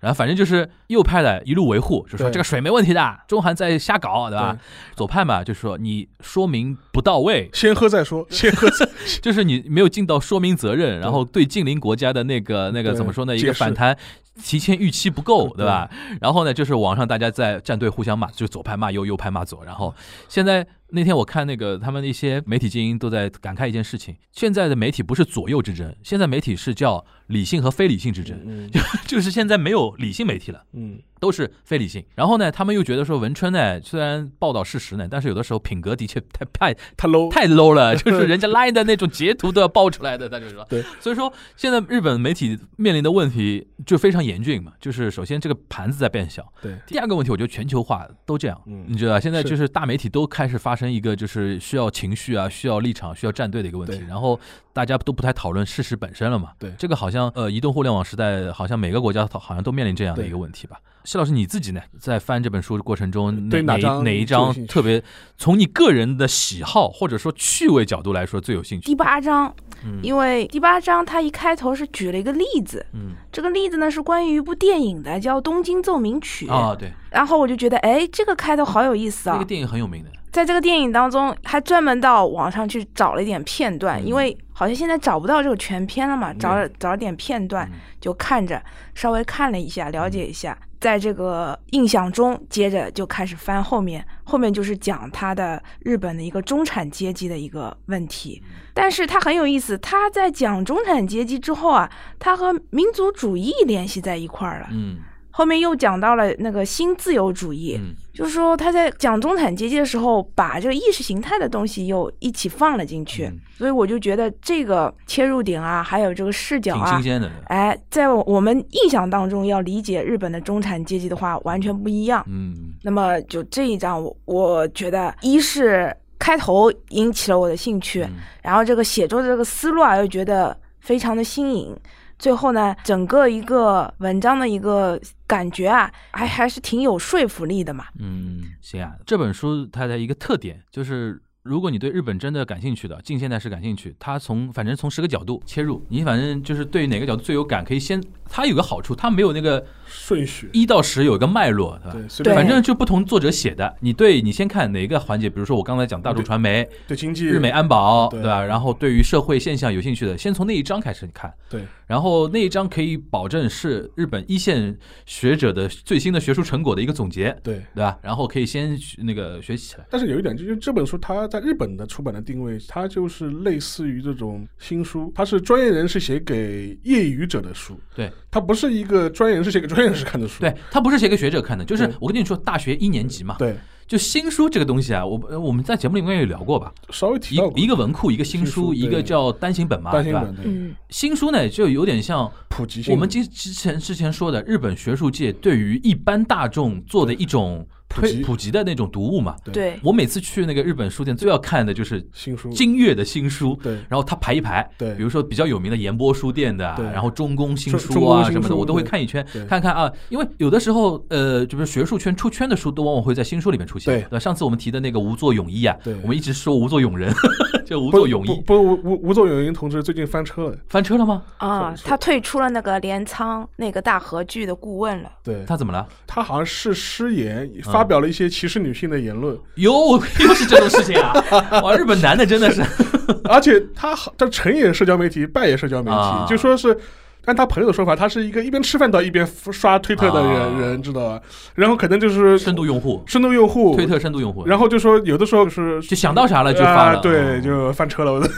然后反正就是右派的一路维护，就说这个水没问题的，中韩在瞎搞，对吧？左派嘛，就是说你说明不到位，先喝再说，*laughs* 先喝再就是你没有尽到说明责任，然后对近邻国家的那个那个怎么说呢？一个反弹。提前预期不够，对对吧？然后呢，就是网上大家在站队互相骂，就是左派骂右，右派骂左。然后现在那天我看那个他们一些媒体精英都在感慨一件事情：现在的媒体不是左右之争，现在媒体是叫理性和非理性之争，嗯 *laughs* 就是现在没有理性媒体了。嗯，都是非理性，然后呢，他们又觉得说文春呢，虽然报道事实呢，但是有的时候品格的确太太 *laughs* 太 low，太 low 了，就 *laughs* 是人家 line 的那种截图都要爆出来的，他就说。对，所以说现在日本媒体面临的问题就非常严峻嘛，就是首先这个盘子在变小，对，第二个问题我觉得全球化都这样，嗯你知道？现在就是大媒体都开始发生一个就是需要情绪啊、需要立场、需要站队的一个问题，然后大家都不太讨论事实本身了嘛。对这个好像呃，移动互联网时代，好像每个国家好像都面临这样的一个问题吧。谢老师你自己呢，在翻这本书的过程中，哪哪哪一章特别从你个人的喜好或者说趣味角度来说最有兴趣？第八章，嗯。因为第八章它一开头是举了一个例子，嗯。这个例子呢是关于一部电影的，叫《东京奏鸣曲》啊，对，然后我就觉得，哎，这个开头好有意思啊。这个！电影很有名的，在这个电影当中，还专门到网上去找了一点片段，嗯。因为好像现在找不到这个全片了嘛，找找点片段，嗯。就看着稍微看了一下，了解一下，在这个印象中，接着就开始翻后面，后面就是讲他的日本的一个中产阶级的一个问题。但是他很有意思，他在讲中产阶级之后啊，他和民族主义联系在一块儿了。嗯后面又讲到了那个新自由主义，嗯。就是说他在讲中产阶级的时候，把这个意识形态的东西又一起放了进去，嗯。所以我就觉得这个切入点啊，还有这个视角啊挺新，鲜的，哎，在我们印象当中，要理解日本的中产阶级的话，完全不一样。嗯。那么就这一章我，我觉得一是开头引起了我的兴趣，嗯。然后这个写作的这个思路啊，又觉得非常的新颖。最后呢，整个一个文章的一个感觉啊，还还是挺有说服力的嘛。嗯，行啊，这本书它的一个特点就是。如果你对日本真的感兴趣的，近现代史感兴趣，它从反正从十个角度切入，你反正就是对哪个角度最有感，可以先。它有个好处，它没有那个顺序，一到十有一个脉络，对吧？反正就不同作者写的，你对你先看哪一个环节，比如说我刚才讲大众传媒、对经济日美安保，对对吧？然后对于社会现象有兴趣的，先从那一章开始看，对然后那一章可以保证是日本一线学者的最新的学术成果的一个总结，对。对吧？然后可以先学那个学习起来。但是有一点，就是这本书它在日本的出版的定位，它就是类似于这种新书，它是专业人士写给业余者的书，对，它不是一个专业人士写给专业人士看的书。对，他不是写给学者看的，就是我跟你说，大学一年级嘛，对，就新书这个东西啊，我呃我们在节目里面也聊过吧，稍微提一到一个文库，一个新新书书，一个叫单行本嘛，对吧？单行本嗯，新书呢，就有点像普及性，我们之之前之前说的日本学术界对于一般大众做的一种推普及普及的那种读物嘛。对。对，我每次去那个日本书店，最要看的就是新书。金月的新书。对。然后他排一排，对。比如说比较有名的岩波书店的然后中宫新书啊什么的，我都会看一圈，看看啊，因为有的时候呃，就是学术圈出圈的书，都往往会在新书里面出现。对。吧上次我们提的那个无作泳衣啊对，我们一直说无作泳人，*laughs* 就无不作泳衣不不吴吴吴作泳英同志最近翻车了，翻车了吗？啊，他退出了那个镰仓那个大和剧的顾问了。对。他怎么了？他好像是失言，嗯发表了一些歧视女性的言论，哟 *laughs* 又是这种事情啊！*laughs* 哇，日本男的真的是，*laughs* 而且他好，他成也社交媒体，败也社交媒啊体，就说是。按他朋友的说法，他是一个一边吃饭到一边刷推特的人、啊人，知道吧？然后可能就是深度用户，深度用户，推特深度用户，然后就说有的时候是就想到啥了就发了，啊对，哦就翻车了。我的哎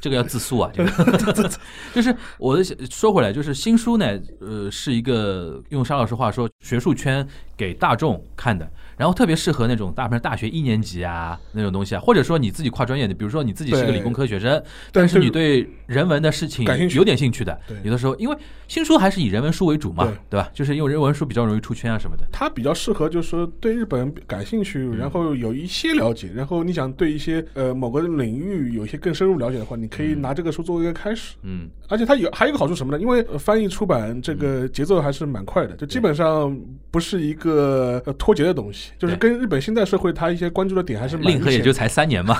这个要自诉啊，这个。*laughs* 就是我的说回来，就是新书呢，呃，是一个用沙老师话说，学术圈给大众看的，然后特别适合那种大部分大学一年级啊那种东西啊，或者说你自己跨专业的，比如说你自己是个理工科学生，但但是你对人文的事情感兴趣。有点兴趣的对，有的时候因为新书还是以人文书为主嘛对，对吧？就是因为人文书比较容易出圈啊什么的。它比较适合，就是说对日本感兴趣，嗯。然后有一些了解，然后你想对一些呃某个领域有一些更深入了解的话，你可以拿这个书作为一个开始。嗯，而且它有还有一个好处什么呢？因为呃翻译出版这个节奏还是蛮快的，就基本上不是一个呃脱节的东西，就是跟日本现代社会他一些关注的点还是蛮令和也就才三年嘛，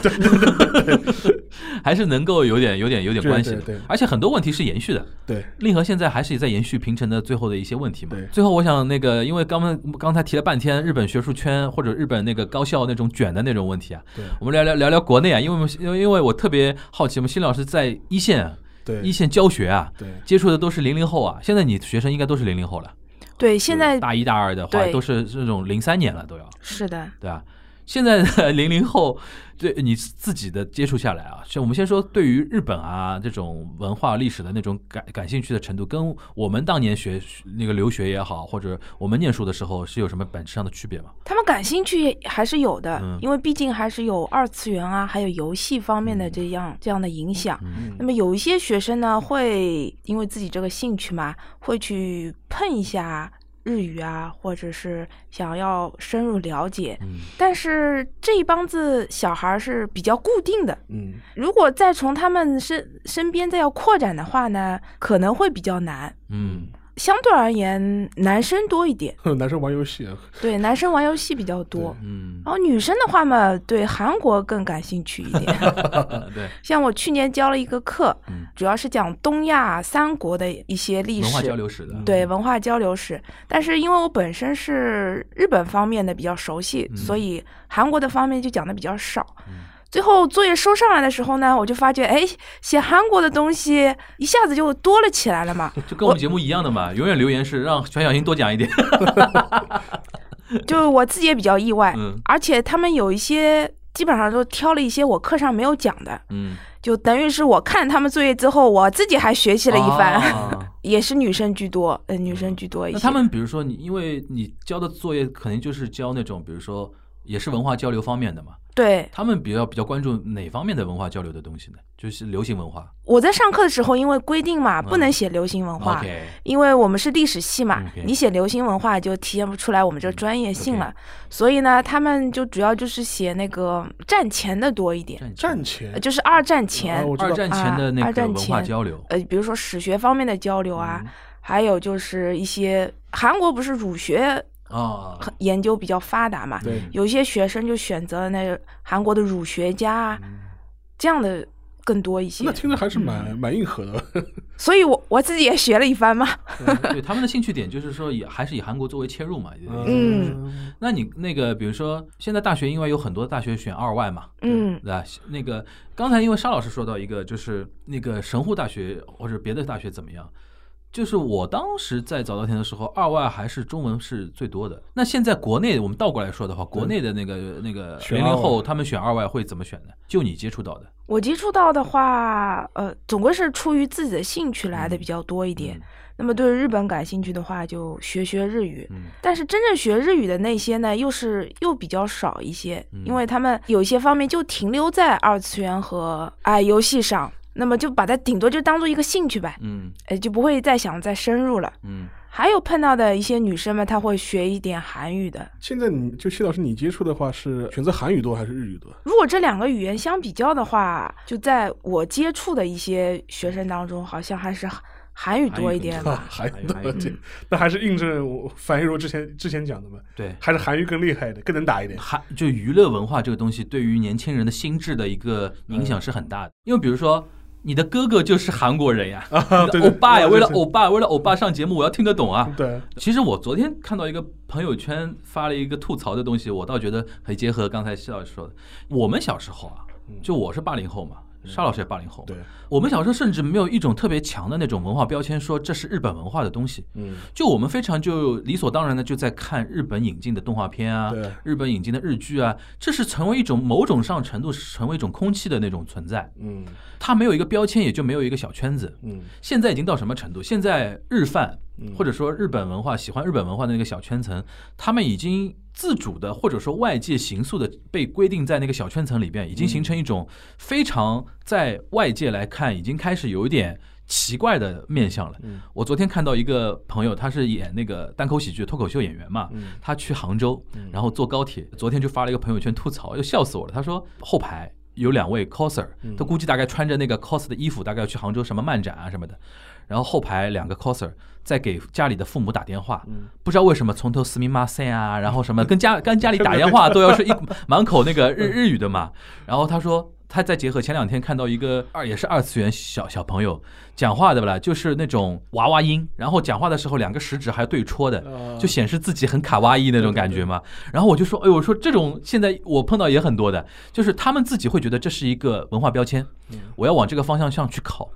*laughs* 还是能够有点有点有点关系的。对对。而且很多问题是延续的，对，令和现在还是在延续平成的最后的一些问题嘛。对。最后我想那个，因为刚刚刚才提了半天日本学术圈或者日本那个高校那种卷的那种问题啊，对。我们聊聊聊聊国内啊，因为我们因为因为我特别好奇，我们新老师在一线啊对。一线教学啊，对。接触的都是零零后啊，现在你学生应该都是零零后了。对，现在大一大二的话都是这种零三年了都要，是的，对吧？现在的零零后对你自己的接触下来啊，像我们先说对于日本啊这种文化历史的那种感感兴趣的程度，跟我们当年学那个留学也好，或者我们念书的时候是有什么本质上的区别吗？他们感兴趣还是有的，嗯因为毕竟还是有二次元啊，还有游戏方面的这样、这样的影响。嗯那么有一些学生呢，会因为自己这个兴趣嘛，会去碰一下日语啊，或者是想要深入了解。嗯但是这一帮子小孩儿是比较固定的，嗯，如果再从他们身身边再要扩展的话呢，可能会比较难。嗯相对而言，男生多一点，*laughs* 男生玩游戏啊，对，男生玩游戏比较多。嗯，然后女生的话嘛，对韩国更感兴趣一点。*laughs* 对，像我去年教了一个课，嗯。主要是讲东亚三国的一些历史。文化交流史的，对文化交流史。但是因为我本身是日本方面的比较熟悉，嗯。所以韩国的方面就讲的比较少。嗯最后作业收上来的时候呢，我就发觉，哎，写韩国的东西一下子就多了起来了嘛。*laughs* 就跟我们节目一样的嘛，永远留言是让全小新多讲一点，*laughs* 就我自己也比较意外，嗯。而且他们有一些基本上都挑了一些我课上没有讲的，嗯，就等于是我看他们作业之后，我自己还学习了一番，啊。*laughs* 也是女生居多，呃，女生居多一些。那他们比如说你，因为你交的作业肯定就是教那种，比如说也是文化交流方面的嘛，对。他们比较比较关注哪方面的文化交流的东西呢？就是流行文化。我在上课的时候，因为规定嘛，不能写流行文化。因为我们是历史系嘛你写流行文化就体现不出来我们这专业性了所以呢，他们就主要就是写那个战前的多一点，战前。呃就是二战前，二战前的那啊二战个文化交流，呃，比如说史学方面的交流啊，嗯。还有就是一些韩国不是儒学啊，很研究比较发达嘛，对有些学生就选择了那个韩国的儒学家啊，这样的更多一些那。听着还是蛮蛮硬核的。*laughs* 所以我我自己也学了一番嘛。*laughs* 对他们的兴趣点就是说以还是以韩国作为切入嘛。嗯那你那个比如说现在大学，因为有很多大学选二外嘛，嗯对吧？那个刚才因为沙老师说到一个，就是那个神户大学或者别的大学怎么样？就是我当时在早稻田的时候，二外还是中文是最多的。那现在国内我们倒过来说的话，国内的那个那个零零后他们选二外会怎么选呢？就你接触到的，我接触到的话，呃，总归是出于自己的兴趣来的比较多一点。嗯那么对日本感兴趣的话，就学学日语。嗯但是真正学日语的那些呢，又是又比较少一些，嗯因为他们有些方面就停留在二次元和哎游戏上，那么就把它顶多就当做一个兴趣呗，嗯哎，就不会再想再深入了。嗯还有碰到的一些女生们，她会学一点韩语的。现在你就谢老师，你接触的话是选择韩语多还是日语多？如果这两个语言相比较的话，就在我接触的一些学生当中，好像还是韩韩语多一点吧。韩语多一点，那还是印证我樊一茹之前之前讲的嘛，对。还是韩语更厉害一点，更能打一点。韩就娱乐文化这个东西，对于年轻人的心智的一个影响是很大的。因为比如说，你的哥哥就是韩国人呀，*laughs* 欧巴呀，为了欧，巴，为了欧巴上节目，我要听得懂啊。对，其实我昨天看到一个朋友圈发了一个吐槽的东西，我倒觉得很结合刚才谢老师说的，我们小时候啊，就我是八零后嘛，沙老师也八零后，对，我们小时候甚至没有一种特别强的那种文化标签，说这是日本文化的东西。嗯，就我们非常就理所当然的就在看日本引进的动画片啊对，日本引进的日剧啊，这是成为一种某种上程度成为一种空气的那种存在。嗯它没有一个标签，也就没有一个小圈子。嗯现在已经到什么程度？现在日饭嗯或者说日本文化喜欢日本文化的那个小圈层，他们已经自主的或者说外界形塑的被规定在那个小圈层里边，已经形成一种非常在外界来看已经开始有一点。奇怪的面相了。嗯我昨天看到一个朋友，他是演那个单口喜剧脱口秀演员嘛，嗯他去杭州，然后坐高铁，昨天就发了一个朋友圈吐槽，又笑死我了。他说后排有两位 coser，他估计大概穿着那个 cos 的衣服，大概要去杭州什么漫展啊什么的。然后后排两个 coser 在给家里的父母打电话，不知道为什么从头斯密马塞啊，*laughs* 然后什么跟家 *laughs* 跟家里打电话都要是一满口那个日 *laughs* 日语的嘛。然后他说他再结合前两天看到一个二也是二次元小小朋友讲话的不啦，就是那种娃娃音，然后讲话的时候两个食指还对戳的，啊。就显示自己很卡哇伊那种感觉嘛。然后我就说，哎呦，我说这种现在我碰到也很多的，就是他们自己会觉得这是一个文化标签，我要往这个方向上去靠，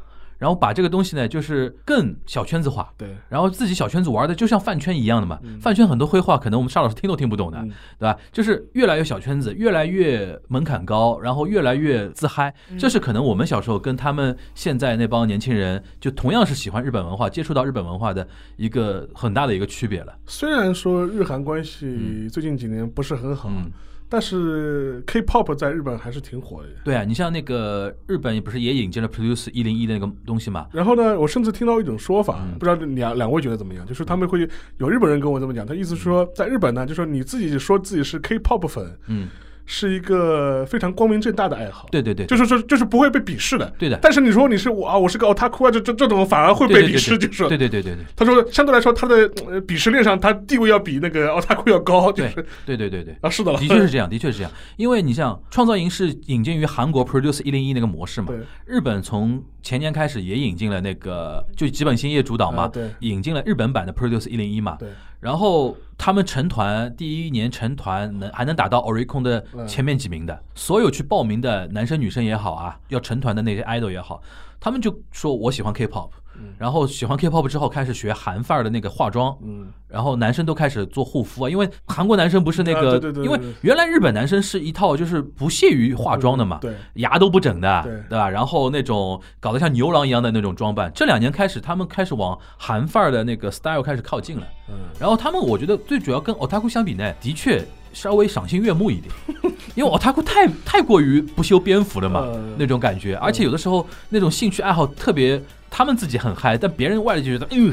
然后把这个东西呢，就是更小圈子化。对，然后自己小圈子玩的就像饭圈一样的嘛，饭圈很多绘画可能我们沙老师听都听不懂的，嗯对吧？就是越来越小圈子，越来越门槛高，然后越来越自嗨，这是可能我们小时候跟他们现在那帮年轻人，就同样是喜欢日本文化，接触到日本文化的一个很大的一个区别了。虽然说日韩关系最近几年不是很好，嗯，但是 K-pop 在日本还是挺火的。对啊，你像那个日本不是也引进了 Produce 一零一的那个东西嘛？然后呢，我甚至听到一种说法，嗯不知道两两位觉得怎么样？就是他们会有日本人跟我这么讲，他意思是说，在日本呢，就说你自己说自己是 K-pop 粉，嗯，是一个非常光明正大的爱好，对对对，就是说就是不会被鄙视的。对的，但是你说你是我啊，我是个 otaku 啊，这这这种反而会被对对对鄙视，就是对对对对对。他说相对来说他的呃鄙视链上他地位要比那个 otaku 要高，就是。对对对对。啊是的，的确是这样，的确是这样，因为你像创造营是引进于韩国 Produce 一零一那个模式嘛，对。日本从前年开始也引进了那个，就吉本兴业主导嘛，引进了日本版的 Produce 一零一嘛，对。然后他们成团第一年成团能还能打到 Oricon 的嗯。前面几名的，所有去报名的男生女生也好啊，要成团的那些 idol 也好，他们就说我喜欢 K-pop，然后喜欢 K-pop 之后开始学韩范儿的那个化妆，嗯。然后男生都开始做护肤啊，因为韩国男生不是那个，啊对对对对因为原来日本男生是一套就是不屑于化妆的嘛，对。牙都不整的，对。吧？然后那种搞得像牛郎一样的那种装扮，这两年开始他们开始往韩范儿的那个 style 开始靠近了。嗯。然后他们我觉得最主要跟 otaku 相比呢，的确稍微赏心悦目一点，*laughs* 因为 otaku 太太过于不修边幅了嘛，嗯。那种感觉，而且有的时候那种兴趣爱好特别。他们自己很嗨，但别人外就觉得，哎呦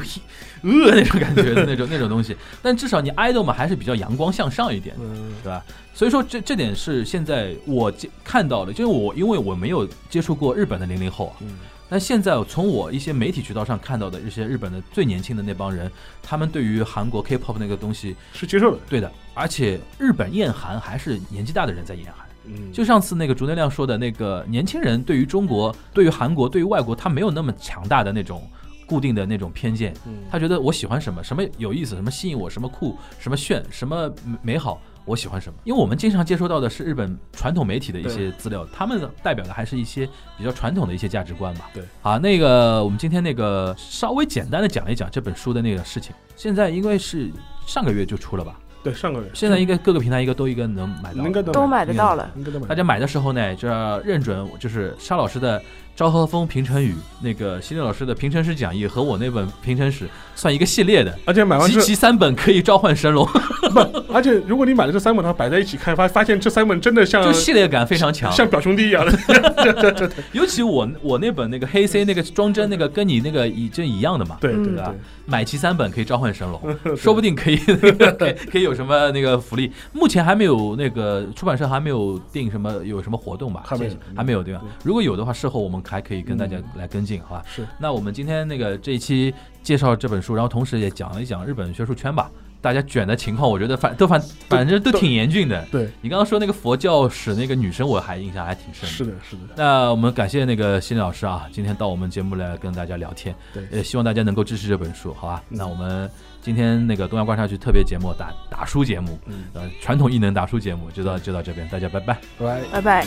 呃，那种感觉的那种 *laughs* 那种东西。但至少你 idol 嘛，还是比较阳光向上一点对吧？所以说这这点是现在我接看到的，就是我因为我没有接触过日本的零零后啊，嗯但现在从我一些媒体渠道上看到的一些日本的最年轻的那帮人，他们对于韩国 K-pop 那个东西，是接受的，对的，而且日本厌韩还是年纪大的人在厌韩。嗯就上次那个竹内亮说的那个年轻人对于中国、对于韩国、对于外国，他没有那么强大的那种固定的那种偏见，嗯他觉得我喜欢什么，什么有意思，什么吸引我，什么酷，什么炫，什么美好，我喜欢什么。因为我们经常接收到的是日本传统媒体的一些资料，他们代表的还是一些比较传统的一些价值观吧。对，好，那个我们今天那个稍微简单的讲一讲这本书的那个事情。现在因为是上个月就出了吧？对上个月现在应该各个平台应该都应该能买到。应该都买得到了。应该都买大家买的时候呢，就要认准，就是沙老师的《昭和风平成语》，那个犀利老师的《平成史讲义》和我那本《平成史》算一个系列的，而且买完集齐三本可以召唤神龙，*laughs* 不，而且如果你买了这三本，的话摆在一起看，发发现这三本真的像就系列感非常强。像表兄弟一样的，*laughs* 尤其我我那本那个黑 C 那个装帧那个跟你那个一这一样的嘛，对对吧，买齐三本可以召唤神龙，*laughs* 说不定可以那个可以有什么那个福利。目前还没有那个出版社还没有定什么有什么活动吧？还没有还没有对吧？如果有的话，事后我们还可以跟大家来跟进，好吧？是那我们今天那个这一期介绍这本书，然后同时也讲了一讲日本学术圈吧，大家卷的情况，我觉得反都反反正都挺严峻的。对，你刚刚说那个佛教史那个女生，我还印象还挺深的。是的，是的，那我们感谢那个心理老师啊，今天到我们节目来跟大家聊天，对也希望大家能够支持这本书，好吧？那我们今天那个东亚观察局特别节目打打书节目，嗯，呃，传统异能打书节目就到就到这边，大家拜拜。拜拜。